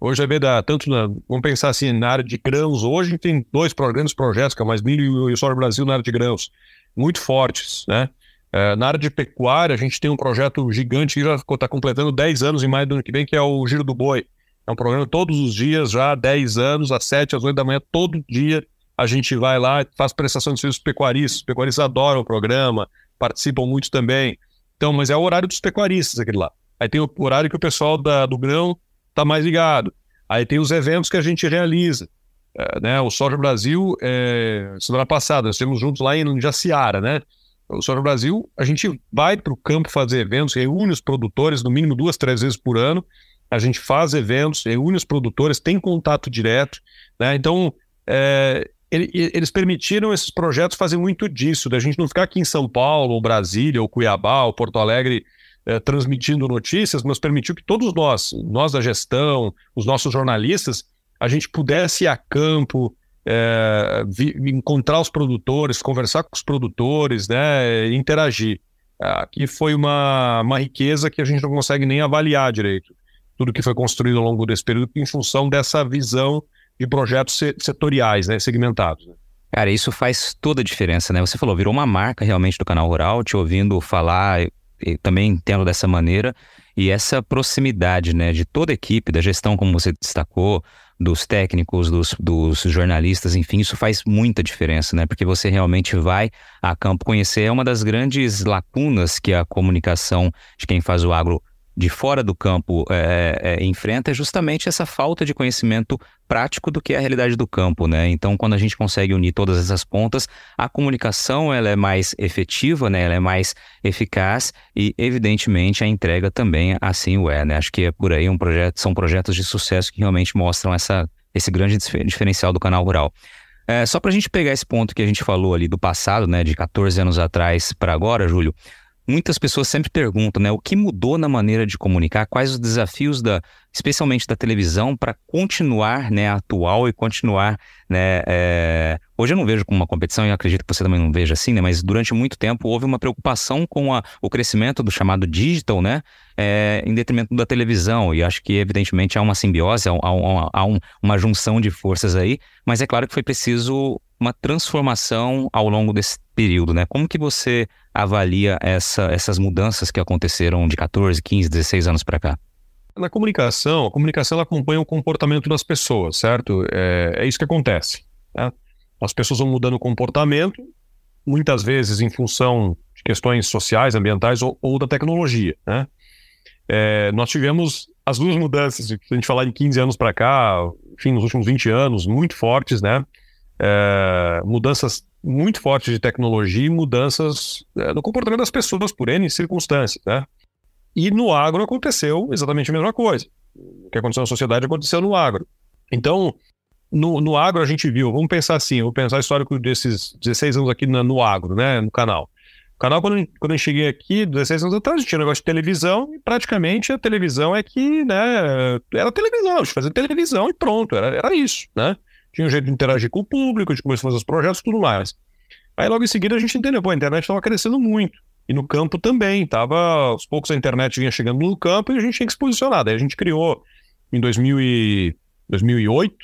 Hoje vai ver da, tanto na, vamos pensar assim, na área de grãos, hoje tem dois grandes projetos, que é o Mais Milho e o Soja Brasil na área de grãos, muito fortes, né? É, na área de pecuária, a gente tem um projeto gigante que já está completando 10 anos em maio do ano que vem, que é o Giro do Boi. É um programa todos os dias, já há 10 anos, às 7, às 8 da manhã, todo dia a gente vai lá faz prestação de serviços pecuaristas. Os pecuaristas adoram o programa, participam muito também. Então, mas é o horário dos pecuaristas aquele lá. Aí tem o horário que o pessoal da, do grão está mais ligado. Aí tem os eventos que a gente realiza. É, né? O Soja Brasil, é, semana passada, nós estivemos juntos lá em Jaciara, né? O Soja Brasil, a gente vai para o campo fazer eventos, reúne os produtores no mínimo duas, três vezes por ano. A gente faz eventos, reúne os produtores, tem contato direto, né? Então, é, ele, eles permitiram esses projetos fazer muito disso, da gente não ficar aqui em São Paulo, ou Brasília, ou Cuiabá, ou Porto Alegre, eh, transmitindo notícias, mas permitiu que todos nós, nós da gestão, os nossos jornalistas, a gente pudesse ir a campo, é, vi, encontrar os produtores, conversar com os produtores, né, interagir. Aqui foi uma, uma riqueza que a gente não consegue nem avaliar direito. Tudo que foi construído ao longo desse período em função dessa visão de projetos setoriais, né, segmentados. Né? Cara, isso faz toda a diferença, né? Você falou, virou uma marca realmente do canal Rural, te ouvindo falar, também entendo dessa maneira, e essa proximidade, né, de toda a equipe, da gestão, como você destacou, dos técnicos, dos, dos, jornalistas, enfim, isso faz muita diferença, né? Porque você realmente vai a campo conhecer. É uma das grandes lacunas que a comunicação de quem faz o agro de fora do campo é, é, enfrenta é justamente essa falta de conhecimento prático do que é a realidade do campo, né? Então, quando a gente consegue unir todas essas pontas, a comunicação ela é mais efetiva, né? Ela é mais eficaz e, evidentemente, a entrega também assim o é, né? Acho que é por aí um projeto, são projetos de sucesso que realmente mostram essa, esse grande diferencial do canal rural. É, só para a gente pegar esse ponto que a gente falou ali do passado, né, de 14 anos atrás para agora, Júlio, Muitas pessoas sempre perguntam, né, o que mudou na maneira de comunicar, quais os desafios da, especialmente da televisão, para continuar, né, atual e continuar, né, é... hoje eu não vejo como uma competição e acredito que você também não veja assim, né, mas durante muito tempo houve uma preocupação com a, o crescimento do chamado digital, né, é, em detrimento da televisão e acho que evidentemente há uma simbiose, há, há, um, uma junção de forças aí, mas é claro que foi preciso uma transformação ao longo desse período, né? Como que você avalia essa, essas mudanças que aconteceram de 14, 15, 16 anos para cá? Na comunicação, a comunicação acompanha o comportamento das pessoas, certo? É, é isso que acontece. Né? As pessoas vão mudando o comportamento, muitas vezes em função de questões sociais, ambientais ou, ou da tecnologia, né? É, nós tivemos as duas mudanças, se a gente falar de 15 anos para cá, enfim, nos últimos 20 anos, muito fortes, né? É, mudanças muito fortes de tecnologia e mudanças é, no comportamento das pessoas por N circunstâncias, né? E no agro aconteceu exatamente a mesma coisa. O que aconteceu na sociedade aconteceu no agro. Então, no, no agro a gente viu, vamos pensar assim, vou pensar histórico desses 16 anos aqui no, no agro, né, no canal. O canal, quando, quando eu cheguei aqui, 16 anos atrás, tinha um negócio de televisão, e praticamente a televisão é que, né, era televisão, a gente fazia televisão e pronto, era, era isso, né? Tinha um jeito de interagir com o público, gente começou a fazer os projetos e tudo mais. Aí logo em seguida a gente entendeu, pô, a internet estava crescendo muito. E no campo também, tava, aos poucos a internet vinha chegando no campo e a gente tinha que se posicionar. Daí a gente criou em 2000 e, 2008,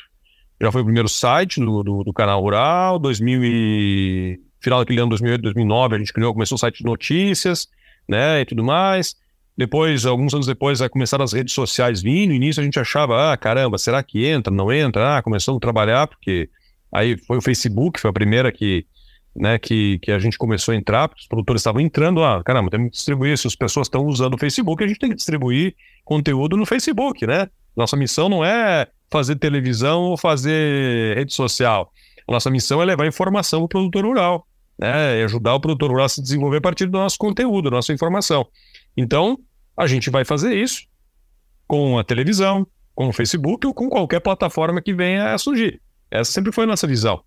já foi o primeiro site do, do, do canal Rural, 2000 e, final daquele ano, 2008, 2009, a gente criou, começou o site de notícias, né, e tudo mais. Depois, alguns anos depois, começaram as redes sociais vindo. No início a gente achava, ah, caramba, será que entra? Não entra? Ah, começamos a trabalhar, porque aí foi o Facebook, foi a primeira que, né, que, que a gente começou a entrar, porque os produtores estavam entrando, ah, caramba, temos que distribuir, se as pessoas estão usando o Facebook, a gente tem que distribuir conteúdo no Facebook, né? Nossa missão não é fazer televisão ou fazer rede social. Nossa missão é levar informação para o produtor rural, né? E ajudar o produtor rural a se desenvolver a partir do nosso conteúdo, da nossa informação. Então, a gente vai fazer isso com a televisão, com o Facebook ou com qualquer plataforma que venha a surgir. Essa sempre foi a nossa visão.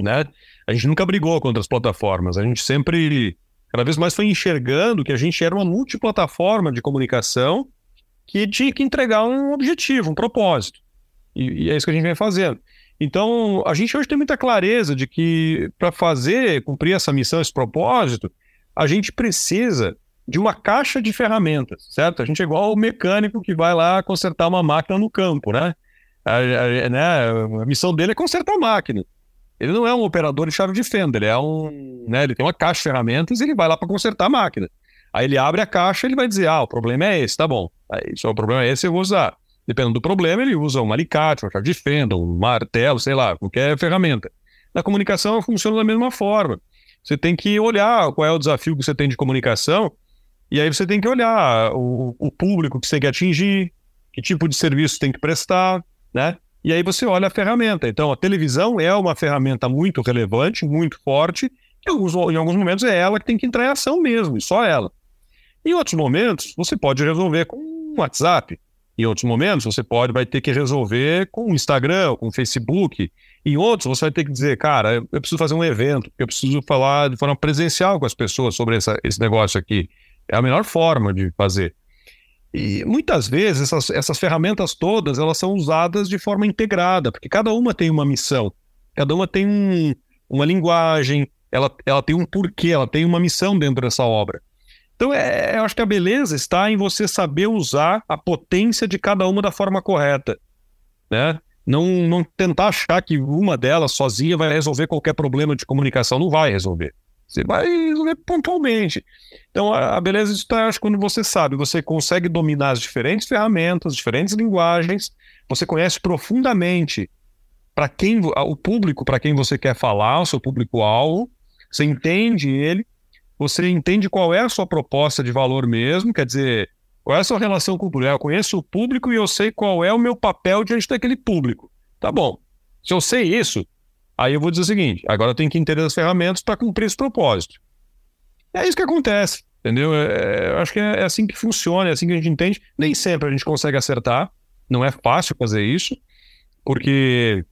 Né? A gente nunca brigou contra as plataformas, a gente sempre, cada vez mais foi enxergando que a gente era uma multiplataforma de comunicação que tinha que entregar um objetivo, um propósito. E, e é isso que a gente vem fazendo. Então, a gente hoje tem muita clareza de que para fazer, cumprir essa missão, esse propósito, a gente precisa de uma caixa de ferramentas, certo? A gente é igual o mecânico que vai lá consertar uma máquina no campo, né? A, a, né? a missão dele é consertar a máquina. Ele não é um operador de chave de fenda, ele é um, né? Ele tem uma caixa de ferramentas e ele vai lá para consertar a máquina. Aí ele abre a caixa e ele vai dizer, ah, o problema é esse, tá bom. Aí, se o problema é esse, eu vou usar. Dependendo do problema, ele usa um alicate, uma chave de fenda, um martelo, sei lá, qualquer ferramenta. Na comunicação funciona da mesma forma. Você tem que olhar qual é o desafio que você tem de comunicação e aí você tem que olhar o, o público que você quer atingir, que tipo de serviço tem que prestar, né? E aí você olha a ferramenta. Então, a televisão é uma ferramenta muito relevante, muito forte, e em alguns, em alguns momentos é ela que tem que entrar em ação mesmo, e só ela. Em outros momentos, você pode resolver com o WhatsApp. Em outros momentos, você pode vai ter que resolver com o Instagram, com o Facebook. Em outros, você vai ter que dizer, cara, eu preciso fazer um evento, eu preciso falar de forma presencial com as pessoas sobre essa, esse negócio aqui. É a melhor forma de fazer. E muitas vezes essas, essas ferramentas todas elas são usadas de forma integrada, porque cada uma tem uma missão, cada uma tem um, uma linguagem, ela, ela tem um porquê, ela tem uma missão dentro dessa obra. Então, é, eu acho que a beleza está em você saber usar a potência de cada uma da forma correta, né? Não, não tentar achar que uma delas sozinha vai resolver qualquer problema de comunicação, não vai resolver. Você vai resolver pontualmente. Então, a, beleza está, acho, quando você sabe, você consegue dominar as diferentes ferramentas, diferentes linguagens, você conhece profundamente para quem o público para quem você quer falar, o seu público-alvo, você entende ele, você entende qual é a sua proposta de valor mesmo, quer dizer, qual é a sua relação com o público. Eu conheço o público e eu sei qual é o meu papel diante daquele público. Tá bom. Se eu sei isso, aí eu vou dizer o seguinte: agora eu tenho que entender as ferramentas para cumprir esse propósito. É isso que acontece, entendeu? É, é, eu acho que é, é assim que funciona, é assim que a gente entende. Nem sempre a gente consegue acertar, não é fácil fazer isso, porque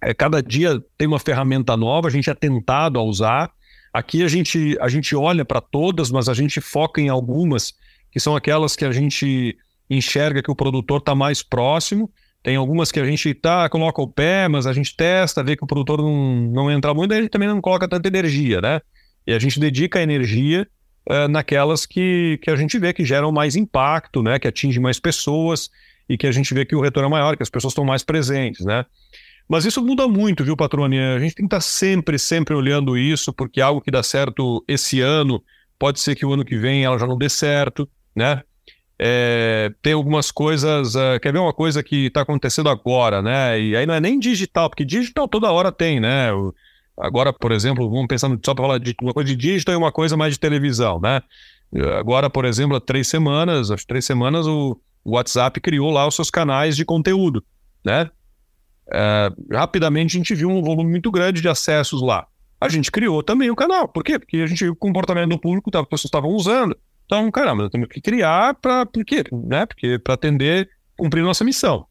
é, cada dia tem uma ferramenta nova, a gente é tentado a usar. Aqui a gente, a gente olha para todas, mas a gente foca em algumas, que são aquelas que a gente enxerga que o produtor está mais próximo. Tem algumas que a gente tá, coloca o pé, mas a gente testa, vê que o produtor não, não entra muito, daí a gente também não coloca tanta energia, né? E a gente dedica a energia uh, naquelas que, que a gente vê que geram mais impacto, né? Que atingem mais pessoas e que a gente vê que o retorno é maior, que as pessoas estão mais presentes, né? Mas isso muda muito, viu, Patrone? A gente tem que estar sempre, sempre olhando isso, porque algo que dá certo esse ano, pode ser que o ano que vem ela já não dê certo, né? É, tem algumas coisas. Uh, quer ver uma coisa que está acontecendo agora, né? E aí não é nem digital, porque digital toda hora tem, né? O, agora, por exemplo, vamos pensar só para falar de uma coisa de digital e uma coisa mais de televisão, né? Agora, por exemplo, há três semanas, acho três semanas, o, o WhatsApp criou lá os seus canais de conteúdo, né? É, rapidamente a gente viu um volume muito grande de acessos lá. A gente criou também o canal. Por quê? Porque a gente viu o comportamento do público, as pessoas estavam usando. Então, caramba, temos que criar para por quê? Né? Porque para atender, cumprir nossa missão.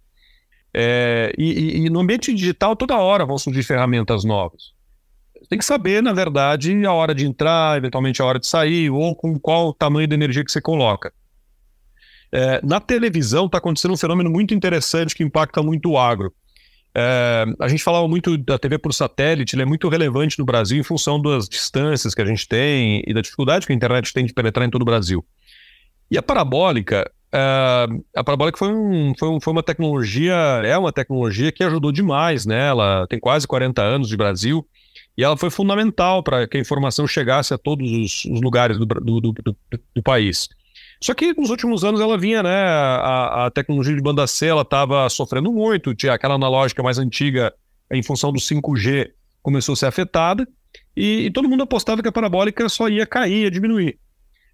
É, e, e, no ambiente digital, toda hora vão surgir ferramentas novas. Tem que saber, na verdade, a hora de entrar, eventualmente a hora de sair, ou com qual tamanho de energia que você coloca. É, na televisão está acontecendo um fenômeno muito interessante que impacta muito o agro. É, a gente falava muito da TV por satélite, ele é muito relevante no Brasil em função das distâncias que a gente tem e da dificuldade que a internet tem de penetrar em todo o Brasil. E a parabólica, é, a parabólica foi, um, foi, um, foi, uma tecnologia, é uma tecnologia que ajudou demais, né? Ela tem quase 40 anos de Brasil e ela foi fundamental para que a informação chegasse a todos os, os lugares do, do, do, do país. Só que nos últimos anos ela vinha, né? A, a tecnologia de banda C ela estava sofrendo muito, tinha aquela analógica mais antiga em função do 5G começou a ser afetada e, e todo mundo apostava que a parabólica só ia cair, ia diminuir.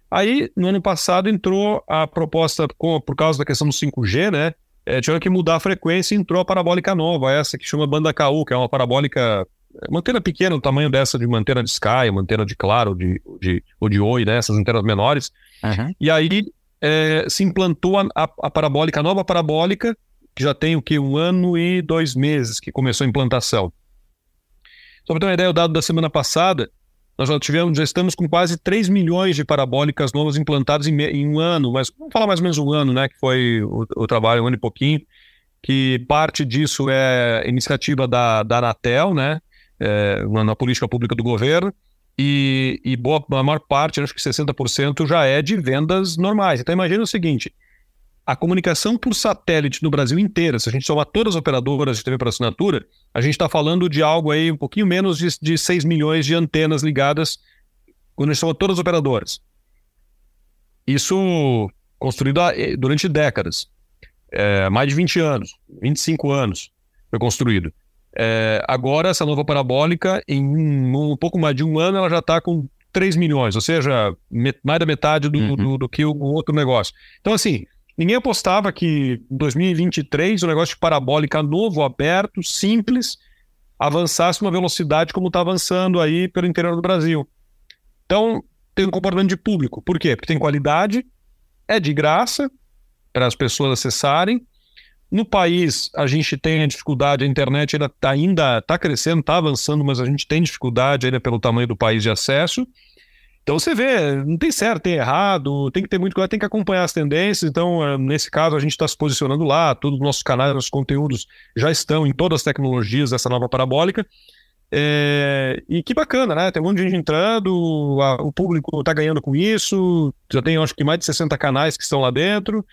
Aí, no ano passado, entrou a proposta, com, por causa da questão do 5G, né? É, tiveram que mudar a frequência e entrou a parabólica nova, essa que chama banda KU, que é uma parabólica, uma antena pequena, o tamanho dessa de uma antena de Sky, uma antena de Claro, de, de, ou de Oi, né? Essas antenas menores. Uhum. E aí é, se implantou a, a, a, parabólica, a nova parabólica, que já tem o que? Um ano e dois meses que começou a implantação. Só para ter uma ideia, o dado da semana passada, nós já tivemos, já estamos com quase 3 milhões de parabólicas novas implantadas em, em um ano, mas vamos falar mais ou menos um ano, né? Que foi o, o trabalho, um ano e pouquinho, que parte disso é iniciativa da, da Anatel, né? É, na política pública do governo, e, e boa, a maior parte, acho que 60%, já é de vendas normais. Então imagina o seguinte: a comunicação por satélite no Brasil inteiro, se a gente somar todas as operadoras de TV para assinatura, a gente está falando de algo aí um pouquinho menos de, de 6 milhões de antenas ligadas quando a gente soma todas as operadoras. Isso construído durante décadas. É, mais de 20 anos, 25 anos foi construído. É, agora, essa nova parabólica, em um, um, pouco mais de um ano, ela já está com 3 milhões, ou seja, mais da metade do, uhum. do, do, que o, o, outro negócio. Então, assim, ninguém apostava que em 2023 o negócio de parabólica novo, aberto, simples, avançasse uma velocidade como está avançando aí pelo interior do Brasil. Então, tem um comportamento de público. Por quê? Porque tem qualidade, é de graça para as pessoas acessarem, no país, a gente tem a dificuldade, a internet ainda está tá crescendo, está avançando, mas a gente tem dificuldade ainda pelo tamanho do país de acesso. Então você vê, não tem certo, tem errado, tem que ter muito cuidado, tem que acompanhar as tendências. Então, eh, nesse caso, a gente está se posicionando lá, todos os nossos canais, nossos conteúdos já estão em todas as tecnologias dessa nova parabólica. É, e que bacana, né? Tem um monte de gente entrando, a, o público está ganhando com isso. Já tem, acho que, mais de 60 canais que estão lá dentro.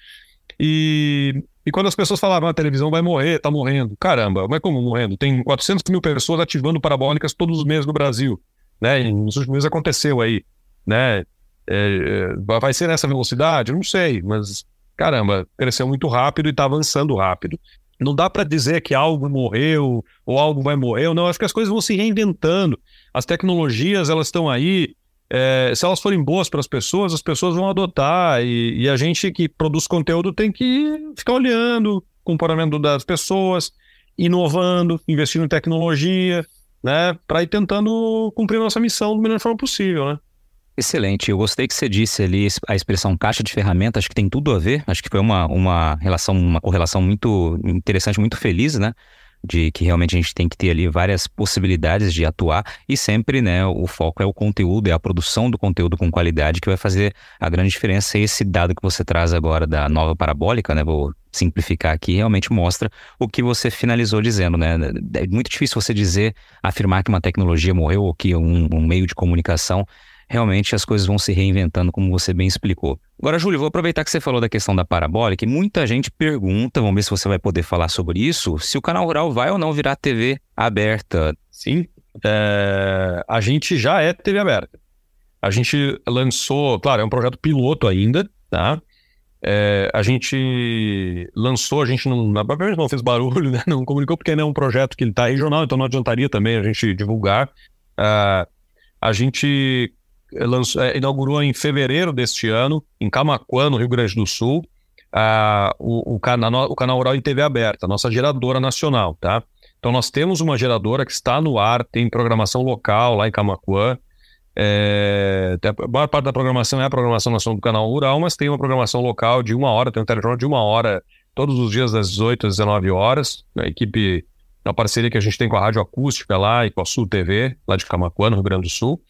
E, e quando as pessoas falavam, ah, a televisão vai morrer, tá morrendo. Caramba, mas como morrendo? Tem 400 mil pessoas ativando parabólicas todos os meses no Brasil. Né? E nos últimos meses aconteceu aí né? É, é, vai ser nessa velocidade? Não sei, mas caramba, cresceu muito rápido e está avançando rápido. Não dá para dizer que algo morreu ou algo vai morrer, não. Acho que as coisas vão se reinventando. As tecnologias elas estão aí. É, se elas forem boas para as pessoas, as pessoas vão adotar e, e, a gente que produz conteúdo tem que ficar olhando o comportamento das pessoas, inovando, investindo em tecnologia, né, para ir tentando cumprir nossa missão da melhor forma possível, né? Excelente. Eu gostei que você disse ali a expressão caixa de ferramentas, acho que tem tudo a ver. Acho que foi uma, uma relação, uma correlação muito interessante, muito feliz, né? De que realmente a gente tem que ter ali várias possibilidades de atuar e sempre, né, o foco é o conteúdo, é a produção do conteúdo com qualidade que vai fazer a grande diferença. E esse dado que você traz agora da nova parabólica, né, vou simplificar aqui, realmente mostra o que você finalizou dizendo, né? É muito difícil você dizer, afirmar que uma tecnologia morreu ou que um, um meio de comunicação realmente as coisas vão se reinventando, como você bem explicou. Agora, Júlio, vou aproveitar que você falou da questão da parabólica, e muita gente pergunta, vamos ver se você vai poder falar sobre isso, se o canal rural vai ou não virar TV aberta. Sim, é... a gente já é TV aberta. A gente lançou, claro, é um projeto piloto ainda, tá? É, a gente lançou, a gente não, não fez barulho, <laughs> né? não comunicou porque não é um projeto que ele está regional, então não adiantaria também a gente divulgar. Uh, a gente lançou, é, inaugurou em fevereiro deste ano, em Camacuã, no Rio Grande do Sul, a, o, o, canal, o canal Rural em TV aberta, nossa geradora nacional, tá? Então nós temos uma geradora que está no ar, tem programação local lá em Camacuã. É, a maior parte da programação é a programação nacional do canal Rural, mas tem uma programação local de uma hora, tem um telejornal de uma hora, todos os dias das 18 às 19 horas. A equipe, na parceria que a gente tem com a Rádio Acústica lá e com a Sul TV, lá de Camacuã, no Rio Grande do Sul.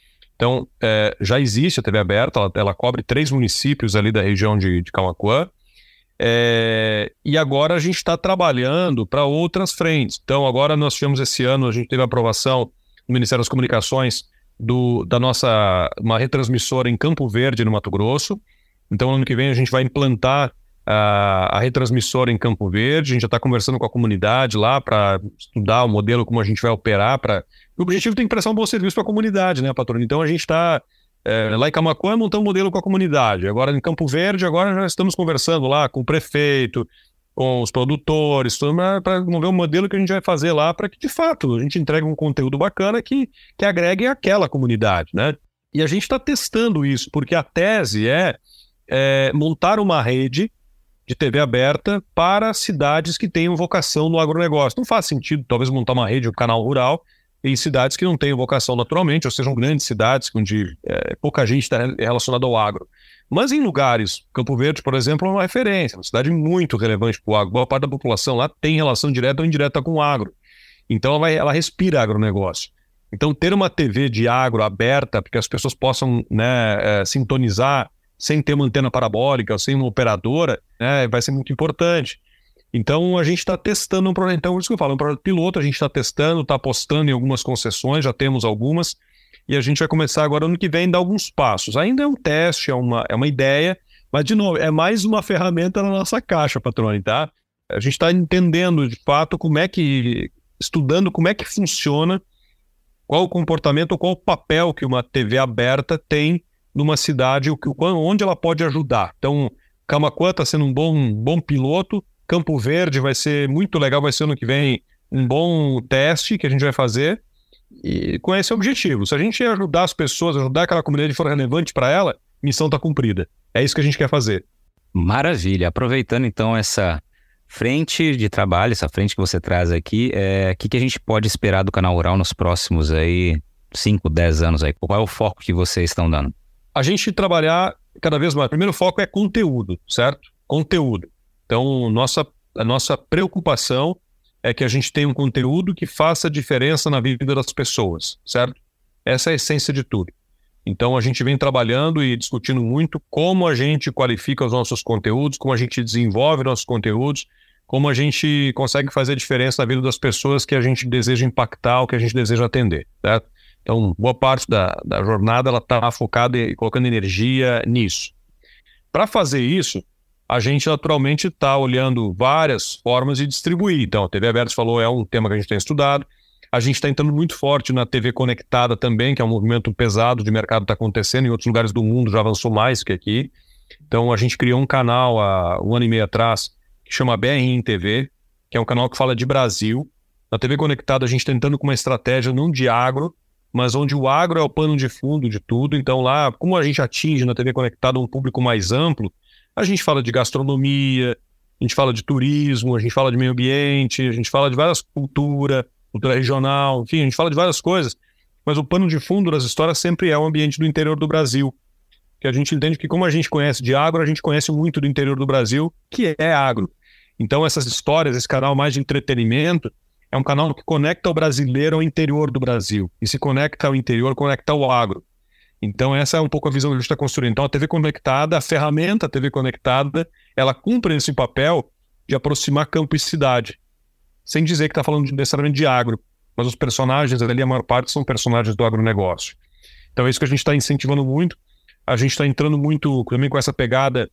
Então, é, já existe a TV aberta, ela, ela, cobre três municípios ali da região de, de Camacuã. É, e agora a gente está trabalhando para outras frentes. Então, agora nós tivemos esse ano, a gente teve a aprovação no Ministério das Comunicações do, da nossa uma retransmissora em Campo Verde, no Mato Grosso. Então, ano que vem a gente vai implantar a, retransmissora em Campo Verde. A gente já está conversando com a comunidade lá para estudar o modelo, como a gente vai operar para o objetivo tem que prestar um bom serviço para a comunidade, né, patrônio? Então a gente está é, lá em Camacuã montando um modelo com a comunidade. Agora em Campo Verde, agora já estamos conversando lá com o prefeito, com os produtores, para ver um modelo que a gente vai fazer lá para que, de fato, a gente entregue um conteúdo bacana que, que agregue aquela comunidade, né? E a gente está testando isso, porque a tese é, é montar uma rede de TV aberta para cidades que tenham vocação no agronegócio. Não faz sentido, talvez, montar uma rede, um canal rural, em cidades que não têm vocação naturalmente, ou sejam grandes cidades onde é, pouca gente está relacionada ao agro. Mas em lugares, Campo Verde, por exemplo, é uma referência, uma cidade muito relevante para o agro. Boa parte da população lá tem relação direta ou indireta com o agro. Então ela, vai, ela respira agronegócio. Então ter uma TV de agro aberta, porque as pessoas possam né, é, sintonizar sem ter uma antena parabólica, sem uma operadora, né, vai ser muito importante. Então a gente está testando um projeto. Então, isso que eu falo, um projeto piloto, a gente está testando, está apostando em algumas concessões, já temos algumas, e a gente vai começar agora ano que vem dar alguns passos. Ainda é um teste, é uma, é uma ideia, mas, de novo, é mais uma ferramenta na nossa caixa, Patrone, tá? A gente está entendendo de fato como é que. estudando como é que funciona, qual o comportamento, qual o papel que uma TV aberta tem numa cidade, onde ela pode ajudar. Então, Camacuã está sendo um bom, bom piloto Campo Verde vai ser muito legal, vai ser ano que vem um bom teste que a gente vai fazer e com esse objetivo. Se a gente ajudar as pessoas, ajudar aquela comunidade for relevante para ela, missão está cumprida. É isso que a gente quer fazer. Maravilha. Aproveitando então essa frente de trabalho, essa frente que você traz aqui, é, o que, que a gente pode esperar do canal Rural nos próximos aí 5, 10 anos aí? Qual é o foco que vocês estão dando? A gente trabalhar cada vez mais. O primeiro foco é conteúdo, certo? Conteúdo. Então, nossa, a nossa preocupação é que a gente tenha um conteúdo que faça diferença na vida das pessoas, certo? Essa é a essência de tudo. Então a gente vem trabalhando e discutindo muito como a gente qualifica os nossos conteúdos, como a gente desenvolve nossos conteúdos, como a gente consegue fazer diferença na vida das pessoas que a gente deseja impactar, ou que a gente deseja atender, certo? Então, boa parte da, da jornada ela está focada e colocando energia nisso. Para fazer isso, a gente naturalmente está olhando várias formas de distribuir. Então, a TV Aberta falou é um tema que a gente tem estudado. A gente está entrando muito forte na TV conectada também, que é um movimento pesado de mercado que está acontecendo. Em outros lugares do mundo já avançou mais que aqui. Então, a gente criou um canal há um ano e meio atrás que chama BRN TV, que é um canal que fala de Brasil. Na TV conectada, a gente tá tentando com uma estratégia não de agro, mas onde o agro é o pano de fundo de tudo. Então, lá, como a gente atinge na TV conectada um público mais amplo, a gente fala de gastronomia, a gente fala de turismo, a gente fala de meio ambiente, a gente fala de várias culturas, cultura regional, enfim, a gente fala de várias coisas. Mas o pano de fundo das histórias sempre é o ambiente do interior do Brasil que a gente entende que como a gente conhece de agro, a gente conhece muito do interior do Brasil, que é agro. Então, essas histórias, esse canal mais de entretenimento, é um canal que conecta o brasileiro ao interior do Brasil. E se conecta ao interior, conecta ao agro. Então, essa é um pouco a visão que a gente está construindo. Então, a TV conectada, a ferramenta TV conectada, ela cumpre esse papel de aproximar campo e cidade. Sem dizer que está falando necessariamente de agro, mas os personagens ali, a maior parte são personagens do agronegócio. Então, é isso que a gente está incentivando muito. A gente está entrando muito também com essa pegada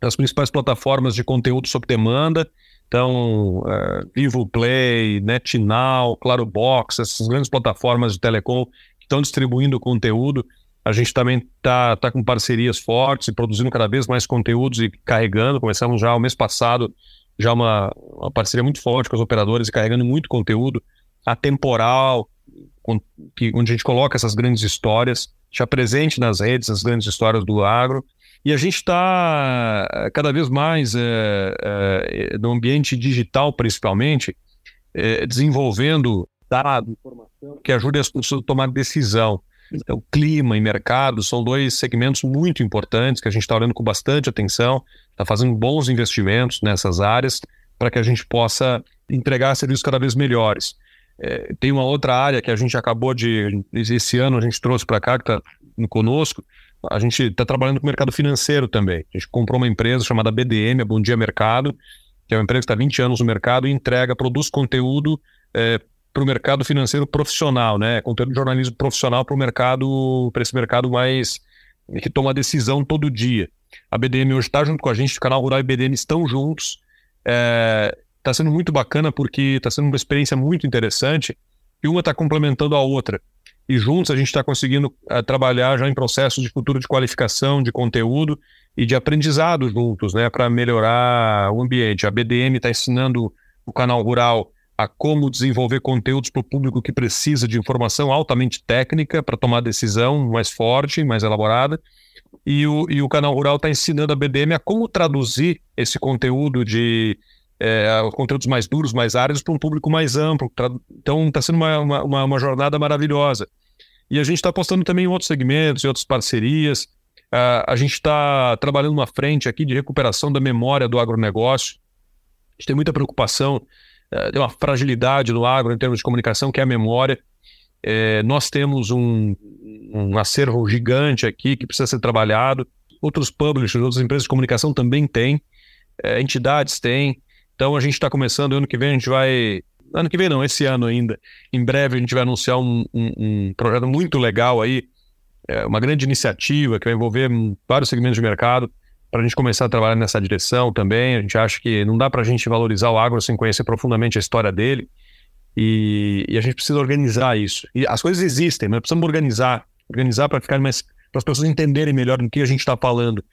das principais plataformas de conteúdo sob demanda. Então, uh, Vivo Play, NetNow, Claro Box, essas grandes plataformas de telecom que estão distribuindo conteúdo. A gente também está tá com parcerias fortes e produzindo cada vez mais conteúdos e carregando. Começamos já o mês passado, já uma, uma parceria muito forte com os operadores e carregando muito conteúdo atemporal, que, onde a gente coloca essas grandes histórias, já presente nas redes, as grandes histórias do agro. E a gente está eh, cada vez mais é, é, no ambiente digital, principalmente, é, desenvolvendo dados, informação que ajude as pessoas a tomar decisão. Então, clima e mercado são dois segmentos muito importantes que a gente está olhando com bastante atenção, está fazendo bons investimentos nessas áreas para que a gente possa entregar serviços cada vez melhores. É, tem uma outra área que a gente acabou de. Esse ano a gente trouxe para cá, que está conosco, a gente está trabalhando com o mercado financeiro também. A gente comprou uma empresa chamada BDM, a Bom Dia Mercado, que é uma empresa que está 20 anos no mercado e entrega, produz conteúdo é, para o mercado financeiro profissional, né? Conteúdo de jornalismo profissional para o mercado, para esse mercado mais que toma decisão todo dia. A BDM hoje está junto com a gente, o canal Rural e BDM estão juntos. Está é, sendo muito bacana porque está sendo uma experiência muito interessante e uma está complementando a outra e juntos a gente está conseguindo uh, trabalhar já em processos de futuro de qualificação, de conteúdo e de aprendizado juntos, né, para melhorar o ambiente. A BDM está ensinando o canal rural a como desenvolver conteúdos para o público que precisa de informação altamente técnica para tomar decisão mais forte, mais elaborada. E o, e o canal rural está ensinando a BDM a como traduzir esse conteúdo de é, os conteúdos mais duros, mais áridos, para um público mais amplo. Então está sendo uma, uma, uma, jornada maravilhosa. E a gente está apostando também em outros segmentos, em outras parcerias. Uh, a gente está trabalhando uma frente aqui de recuperação da memória do agronegócio. A gente tem muita preocupação, uh, tem uma fragilidade no agro em termos de comunicação, que é a memória. É, nós temos um, um acervo gigante aqui que precisa ser trabalhado. Outros publishers, outras empresas de comunicação também têm, é, entidades têm. Então a gente está começando, ano que vem a gente vai ano que vem não, esse ano ainda. Em breve a gente vai anunciar um, um, um projeto muito legal aí, é, uma grande iniciativa que vai envolver vários segmentos de mercado para a gente começar a trabalhar nessa direção também. A gente acha que não dá para a gente valorizar o agro sem conhecer profundamente a história dele e, e, a gente precisa organizar isso. E as coisas existem, mas precisamos organizar, organizar para ficar mais para as pessoas entenderem melhor do que a gente está falando.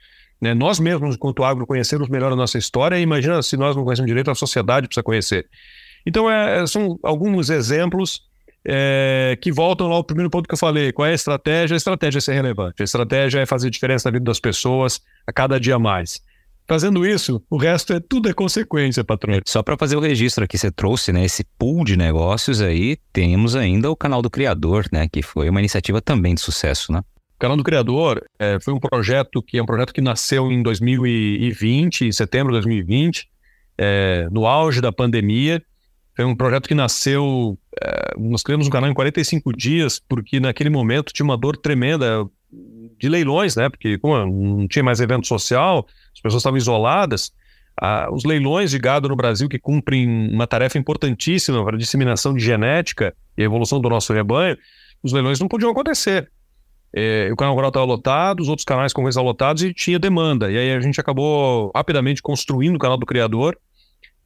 Né? Nós mesmos, enquanto agro, conhecermos melhor a nossa história, imagina se nós não conhecemos direito, a sociedade precisa conhecer. Então, é, são alguns exemplos é, que voltam lá ao primeiro ponto que eu falei. Qual é a estratégia? A estratégia é ser relevante. A estratégia é fazer diferença na vida das pessoas a cada dia mais. Fazendo isso, o resto é tudo é consequência, patrão. Só para fazer o registro aqui, você trouxe né, esse pool de negócios aí, temos ainda o canal do Criador, né? Que foi uma iniciativa também de sucesso, né? O canal do Criador é, foi um projeto que é um projeto que nasceu em 2020, em setembro de 2020, é, no auge da pandemia, Foi um projeto que nasceu, é, nós criamos um canal em 45 dias, porque naquele momento tinha uma dor tremenda de leilões, né? Porque como não tinha mais evento social, as pessoas estavam isoladas. Ah, os leilões de gado no Brasil, que cumprem uma tarefa importantíssima para a disseminação de genética e a evolução do nosso rebanho, os leilões não podiam acontecer. É, o canal rural estava lotado, os outros canais concorrentes lotados e tinha demanda. E aí a gente acabou rapidamente construindo o canal do Criador.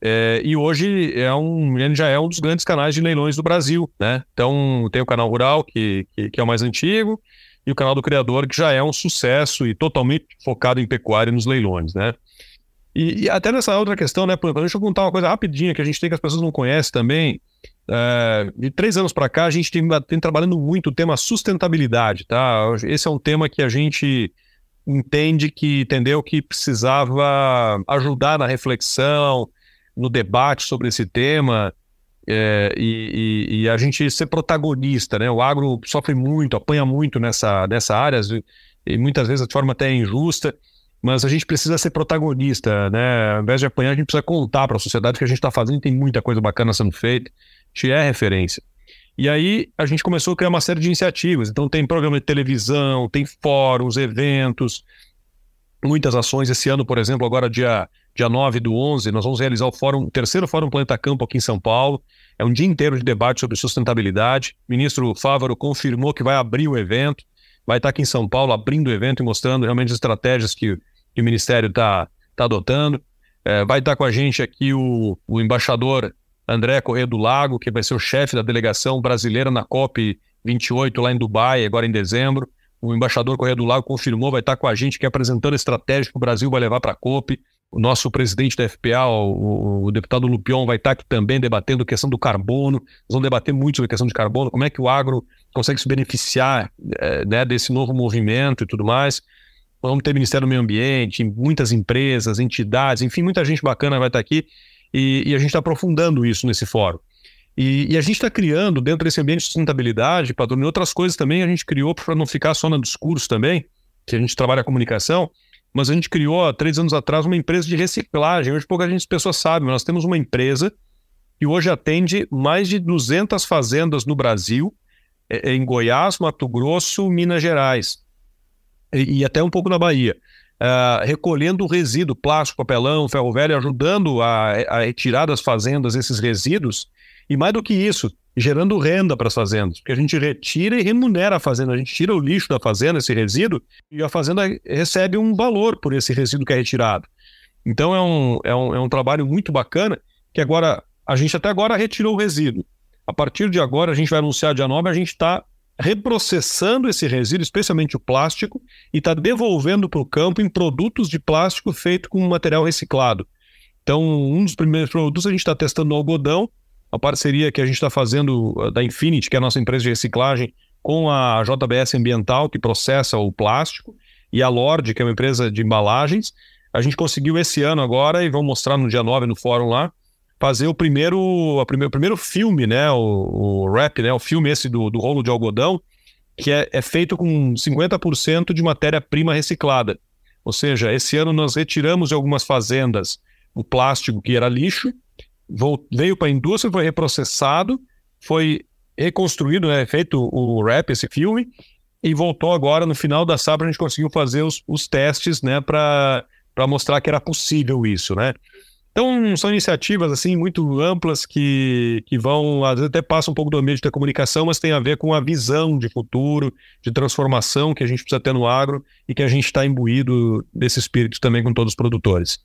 É, e hoje é um, ele já é um dos grandes canais de leilões do Brasil. Né? Então tem o canal rural, que, que, que é o mais antigo, e o canal do Criador, que já é um sucesso e totalmente focado em pecuária e nos leilões. Né? E, e até nessa outra questão, né, deixa eu contar uma coisa rapidinha que a gente tem que as pessoas não conhecem também. É, de três anos para cá, a gente tem, tem trabalhando muito o tema sustentabilidade, tá? Esse é um tema que a gente entende que entendeu que precisava ajudar na reflexão, no debate sobre esse tema é, e, e, e, a gente ser protagonista, né? O agro sofre muito, apanha muito nessa, nessa área e muitas vezes de forma até injusta, mas a gente precisa ser protagonista, né? Ao invés de apanhar, a gente precisa contar para a sociedade que a gente está fazendo, tem muita coisa bacana sendo feita gente é referência. E aí a gente começou a criar uma série de iniciativas. Então tem programa de televisão, tem fóruns, eventos, muitas ações. Esse ano, por exemplo, agora dia, dia 9 do 11, nós vamos realizar o fórum, o terceiro Fórum Planeta Campo aqui em São Paulo. É um dia inteiro de debate sobre sustentabilidade. O ministro Fávaro confirmou que vai abrir o evento, vai estar aqui em São Paulo abrindo o evento e mostrando realmente as estratégias que, que o Ministério está tá adotando. É, vai estar com a gente aqui o, o embaixador André Corrêa do Lago, que vai ser o chefe da delegação brasileira na COP 28 lá em Dubai, agora em dezembro. O embaixador Correia do Lago confirmou, vai estar com a gente aqui apresentando a estratégia que o Brasil vai levar para a COP. O nosso presidente da FPA, o, o, deputado Lupion, vai estar aqui também debatendo a questão do carbono. Nós vamos debater muito sobre a questão de carbono, como é que o agro consegue se beneficiar é, né, desse novo movimento e tudo mais. Vamos ter Ministério do Meio Ambiente, muitas empresas, entidades, enfim, muita gente bacana vai estar aqui. E, e a gente está aprofundando isso nesse fórum. E, e a gente está criando, dentro desse ambiente de sustentabilidade, Padrone, outras coisas também a gente criou para não ficar só no discurso também, que a gente trabalha a comunicação, mas a gente criou há três anos atrás uma empresa de reciclagem. Hoje pouca gente pessoas sabe, mas nós temos uma empresa que hoje atende mais de 200 fazendas no Brasil, é, é, em Goiás, Mato Grosso, Minas Gerais e, e até um pouco na Bahia uh, recolhendo resíduo, plástico, papelão, ferro velho, ajudando a, a retirar das fazendas esses resíduos. E mais do que isso, gerando renda para as fazendas, porque a gente retira e remunera a fazenda, a gente tira o lixo da fazenda, esse resíduo, e a fazenda recebe um valor por esse resíduo que é retirado. Então é um, é um, é um trabalho muito bacana, que agora, a gente até agora retirou o resíduo. A partir de agora, a gente vai anunciar dia 9, a gente está reprocessando esse resíduo, especialmente o plástico, e está devolvendo para o campo em produtos de plástico feito com material reciclado. Então, um dos primeiros produtos a gente está testando no algodão, a parceria que a gente está fazendo uh, da Infinity, que é a nossa empresa de reciclagem, com a JBS Ambiental, que processa o plástico, e a Lorde, que é uma empresa de embalagens. A gente conseguiu esse ano agora, e vamos mostrar no dia 9 no fórum lá, fazer o primeiro, a o primeiro filme, né, o, o rap, né, o filme esse do, do rolo de algodão, que é, é feito com 50% de matéria-prima reciclada. Ou seja, esse ano nós retiramos de algumas fazendas o plástico que era lixo, veio para a indústria, foi reprocessado, foi reconstruído, né, feito o rap, esse filme, e voltou agora no final da safra a gente conseguiu fazer os, os testes, né, para mostrar que era possível isso, né. Então, são iniciativas assim muito amplas que, que vão, às vezes até passam um pouco do ambiente da comunicação, mas tem a ver com a visão de futuro, de transformação que a gente precisa ter no agro e que a gente está imbuído desse espírito também com todos os produtores.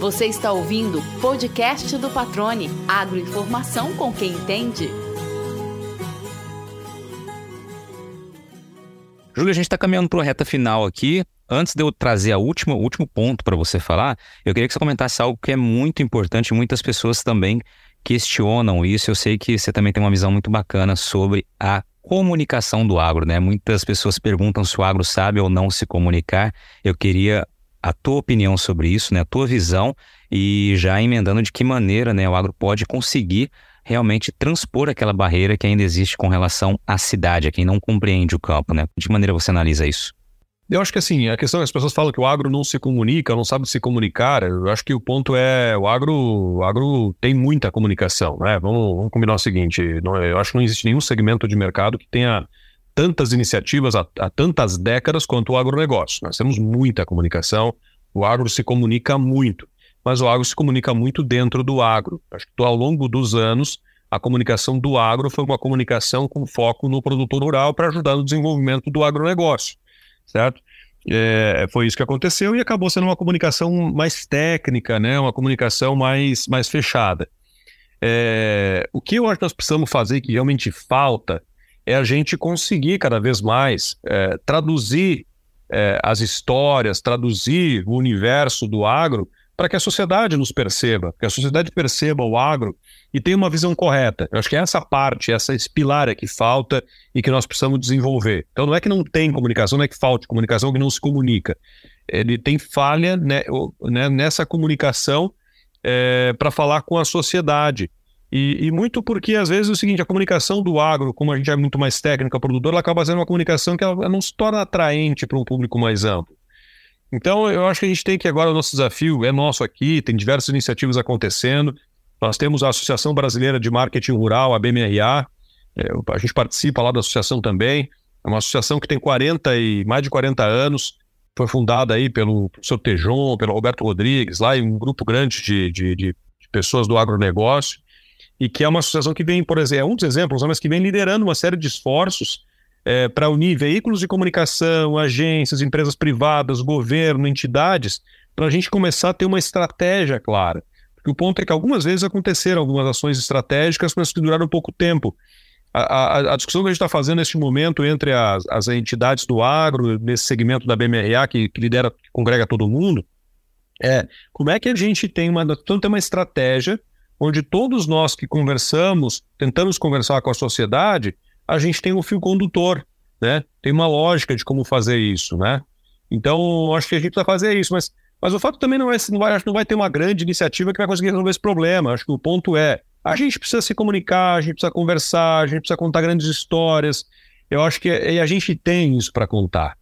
Você está ouvindo podcast do Patrone, agroinformação com quem entende. Júlio, a gente está caminhando para a reta final aqui. Antes de eu trazer a última, o último ponto para você falar, eu queria que você comentasse algo que é muito importante. Muitas pessoas também questionam isso. Eu sei que você também tem uma visão muito bacana sobre a comunicação do agro, né? Muitas pessoas perguntam se o agro sabe ou não se comunicar. Eu queria a tua opinião sobre isso, né? A tua visão e já emendando de que maneira, né, o agro pode conseguir realmente transpor aquela barreira que ainda existe com relação à cidade, a quem não compreende o campo, né? De que maneira você analisa isso? Eu acho que assim, a questão é as pessoas falam que o agro não se comunica, não sabe se comunicar. Eu acho que o ponto é o agro, o agro tem muita comunicação, né? Vamos, vamos combinar o seguinte: não, eu acho que não existe nenhum segmento de mercado que tenha tantas iniciativas há, há tantas décadas quanto o agronegócio. Nós temos muita comunicação, o agro se comunica muito, mas o agro se comunica muito dentro do agro. Acho que ao longo dos anos a comunicação do agro foi uma comunicação com foco no produtor rural para ajudar no desenvolvimento do agronegócio certo? É, foi isso que aconteceu e acabou sendo uma comunicação mais técnica, né? uma comunicação mais, mais fechada. É, o que eu acho que nós precisamos fazer, que realmente falta, é a gente conseguir cada vez mais é, traduzir é, as histórias, traduzir o universo do agro para que a sociedade nos perceba, que a sociedade perceba o agro e tenha uma visão correta. Eu acho que é essa parte, essa espilar é que falta e que nós precisamos desenvolver. Então não é que não tem comunicação, não é que falte comunicação, que não se comunica. Ele tem falha né, né, nessa comunicação é, para falar com a sociedade. E, e, muito porque, às vezes, é o seguinte, a comunicação do agro, como a gente é muito mais técnica, produtor, ela acaba sendo uma comunicação que ela não se torna atraente para um público mais amplo. Então, eu acho que a gente tem que agora, o nosso desafio é nosso aqui, tem diversas iniciativas acontecendo. Nós temos a Associação Brasileira de Marketing Rural, a BMRA, é, a gente participa lá da associação também. É uma associação que tem 40 e mais de 40 anos, foi fundada aí pelo professor Tejon, pelo Roberto Rodrigues, lá em um grupo grande de, de, de pessoas do agronegócio, e que é uma associação que vem, por exemplo, é um dos exemplos, mas que vem liderando uma série de esforços é, para unir veículos de comunicação, agências, empresas privadas, governo, entidades, para a gente começar a ter uma estratégia clara. Porque o ponto é que algumas vezes aconteceram algumas ações estratégicas, mas que duraram pouco tempo. A, a, a discussão que a gente está fazendo neste momento entre as, as, entidades do agro, nesse segmento da BMRA, que, que lidera, que congrega todo mundo, é como é que a gente tem uma, tem uma estratégia onde todos nós que conversamos, tentamos conversar com a sociedade, a gente tem um fio condutor, né? Tem uma lógica de como fazer isso, né? Então, acho que a gente precisa fazer isso, mas, mas o fato também não é, não vai, acho que não vai ter uma grande iniciativa que vai conseguir resolver esse problema. Acho que o ponto é, a gente precisa se comunicar, a gente precisa conversar, a gente precisa contar grandes histórias. Eu acho que a gente tem isso para contar.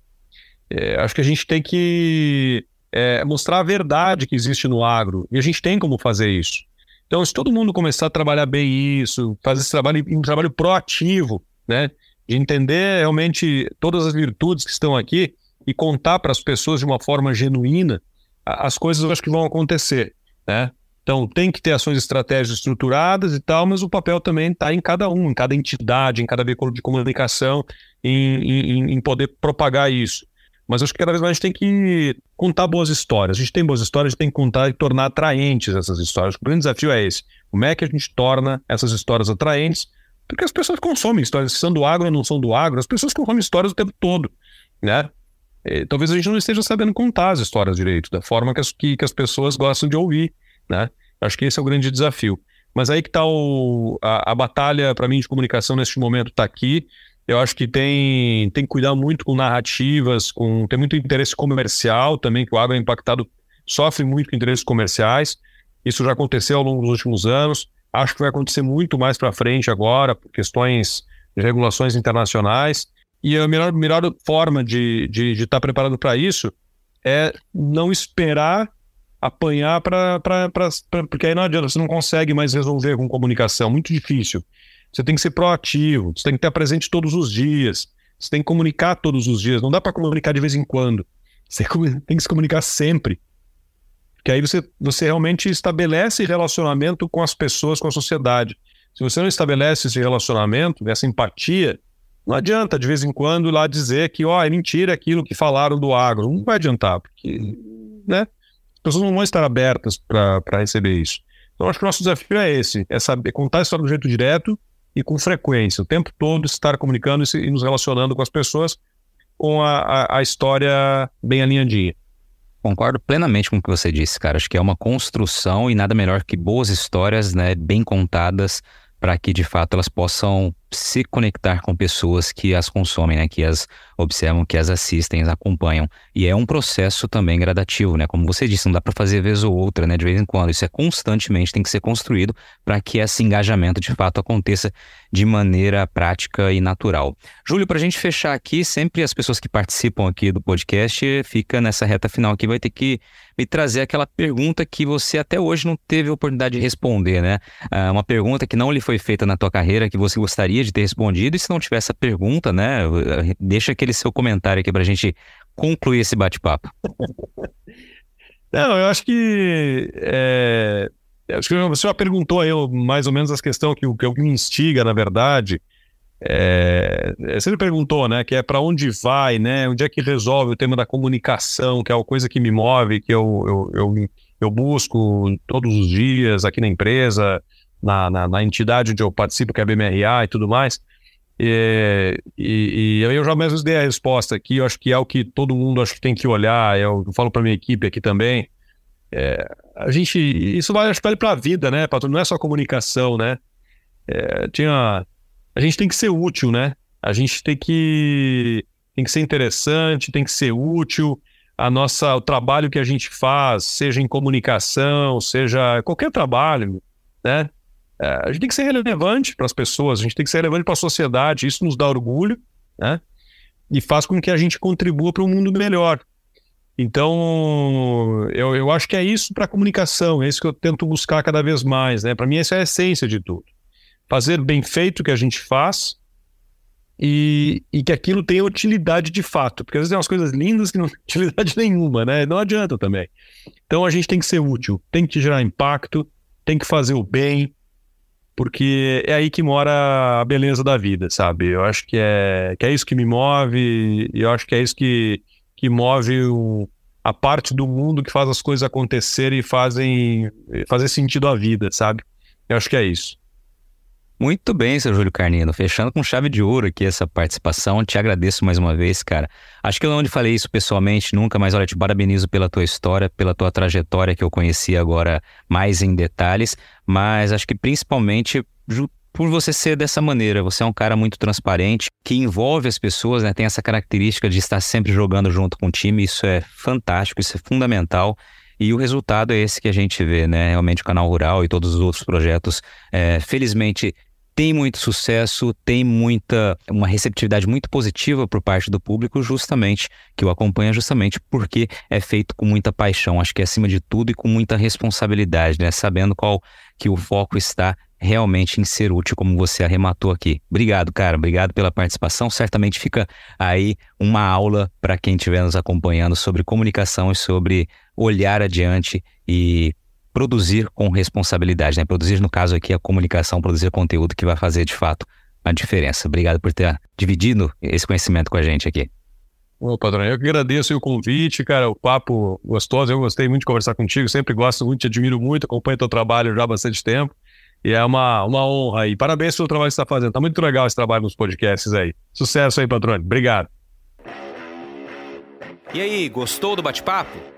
É, acho que a gente tem que é, mostrar a verdade que existe no agro, e a gente tem como fazer isso. Então, se todo mundo começar a trabalhar bem isso, fazer esse trabalho, um trabalho proativo, né? De entender realmente todas as virtudes que estão aqui e contar para as pessoas de uma forma genuína, as coisas eu acho que vão acontecer, né? Então, tem que ter ações estratégicas estruturadas e tal, mas o papel também está em cada um, em cada entidade, em cada veículo de comunicação, em, em, em, poder propagar isso. Mas acho que cada vez mais a gente tem que contar boas histórias. A gente tem boas histórias, a gente tem que contar e tornar atraentes essas histórias. O grande desafio é esse. Como é que a gente torna essas histórias atraentes porque as pessoas consomem histórias, se são do agro ou não são do agro, as pessoas consomem histórias o tempo todo, né? E, talvez a gente não esteja sabendo contar as histórias direito, da forma que as, que, que as pessoas gostam de ouvir, né? Acho que esse é o grande desafio. Mas aí que está a, a batalha, para mim, de comunicação neste momento está aqui. Eu acho que tem, tem que cuidar muito com narrativas, com tem muito interesse comercial também, que o agro é impactado, sofre muito com interesses comerciais. Isso já aconteceu ao longo dos últimos anos. Acho que vai acontecer muito mais para frente agora, por questões de regulações internacionais. E a melhor, melhor forma de estar de, de tá preparado para isso é não esperar apanhar para. Porque aí não adianta, você não consegue mais resolver com comunicação, muito difícil. Você tem que ser proativo, você tem que estar presente todos os dias, você tem que comunicar todos os dias, não dá para comunicar de vez em quando. <laughs> Você tem que se comunicar sempre. Que aí você, você realmente estabelece relacionamento com as pessoas, com a sociedade. Se você não estabelece esse relacionamento, essa empatia, não adianta de vez em quando lá dizer que, ó, oh, é mentira aquilo que falaram do agro. Não vai adiantar, porque, né? As pessoas não vão estar abertas para receber isso. Então, acho que o nosso desafio é esse: é saber contar a história do jeito direto e com frequência, o tempo todo estar comunicando e, nos relacionando com as pessoas com a, a, a história bem alinhadinha. Concordo plenamente com o que você disse, cara. Acho que é uma construção e nada melhor que boas histórias, né, bem contadas, para que de fato elas possam se conectar com pessoas que as consomem, né? Que as observam, que as assistem, as acompanham. E é um processo também gradativo, né? Como você disse, não dá para fazer vez ou outra, né? De vez em quando. Isso é constantemente, tem que ser construído para que esse engajamento de fato aconteça de maneira prática e natural. Júlio, para a gente fechar aqui, sempre as pessoas que participam aqui do podcast fica nessa reta final aqui, vai ter que me trazer aquela pergunta que você até hoje não teve a oportunidade de responder, né? Ah, uma pergunta que não lhe foi feita na tua carreira, que você gostaria de ter respondido, e se não tiver essa pergunta, né? Deixa aquele seu comentário aqui para a gente concluir esse bate-papo. <laughs> Não, eu acho que. É, acho que você já perguntou aí mais ou menos as questões que, que me instiga, na verdade. É, você perguntou, né, que é para onde vai, né, onde é que resolve o tema da comunicação, que é a coisa que me move, que eu, eu, eu, eu busco todos os dias aqui na empresa, na, na, na, entidade onde eu participo, que é a BMRA e tudo mais. E, e, e eu já mesmo dei a resposta aqui, eu acho que é o que todo mundo acho que tem que olhar, eu falo para minha equipe aqui também. É, a gente, isso vai, vale para a vida, né, Pato? Não é só comunicação, né? É, tinha a gente tem que ser útil, né? A gente tem que, tem que ser interessante, tem que ser útil. A nossa, o trabalho que a gente faz, seja em comunicação, seja qualquer trabalho, né? É, a gente tem que ser relevante para as pessoas, a gente tem que ser relevante para a sociedade. Isso nos dá orgulho, né? E faz com que a gente contribua para um mundo melhor. Então, eu, eu acho que é isso para a comunicação, é isso que eu tento buscar cada vez mais, né? Para mim, essa é a essência de tudo fazer bem feito o que a gente faz e, e, que aquilo tenha utilidade de fato. Porque às vezes tem umas coisas lindas que não têm utilidade <laughs> nenhuma, né? Não adianta também. Então a gente tem que ser útil, tem que gerar impacto, tem que fazer o bem, porque é aí que mora a beleza da vida, sabe? Eu acho que é, que é isso que me move, e eu acho que é isso que, que move o, a parte do mundo que faz as coisas acontecerem e fazem fazer sentido à vida, sabe? Eu acho que é isso. Muito bem, seu Júlio Carnino. Fechando com chave de ouro aqui essa participação. Te agradeço mais uma vez, cara. Acho que eu não falei isso pessoalmente nunca, mas olha, te parabenizo pela tua história, pela tua trajetória que eu conheci agora mais em detalhes. Mas acho que principalmente por você ser dessa maneira. Você é um cara muito transparente, que envolve as pessoas, né? Tem essa característica de estar sempre jogando junto com o time. Isso é fantástico, isso é fundamental. E o resultado é esse que a gente vê, né? Realmente o Canal Rural e todos os outros projetos, é, felizmente, tem muito sucesso, tem muita uma receptividade muito positiva por parte do público, justamente que o acompanha justamente porque é feito com muita paixão, acho que é acima de tudo e com muita responsabilidade, né? Sabendo qual que o foco está realmente em ser útil, como você arrematou aqui. Obrigado, cara. Obrigado pela participação. Certamente fica aí uma aula para quem estiver nos acompanhando sobre comunicação e sobre olhar adiante e produzir com responsabilidade, né? Produzir, no caso aqui, a comunicação, produzir conteúdo que vai fazer de fato a diferença. Obrigado por ter dividido esse conhecimento com a gente aqui. Ô, padrão, eu que agradeço o convite, cara, o papo gostoso, eu gostei muito de conversar contigo, sempre gosto muito, te admiro muito, acompanho teu trabalho já há bastante tempo, e é uma, uma honra aí. Parabéns pelo trabalho que você está fazendo, tá muito legal esse trabalho nos podcasts aí. Sucesso aí, patrônio, obrigado. E aí, gostou do bate-papo?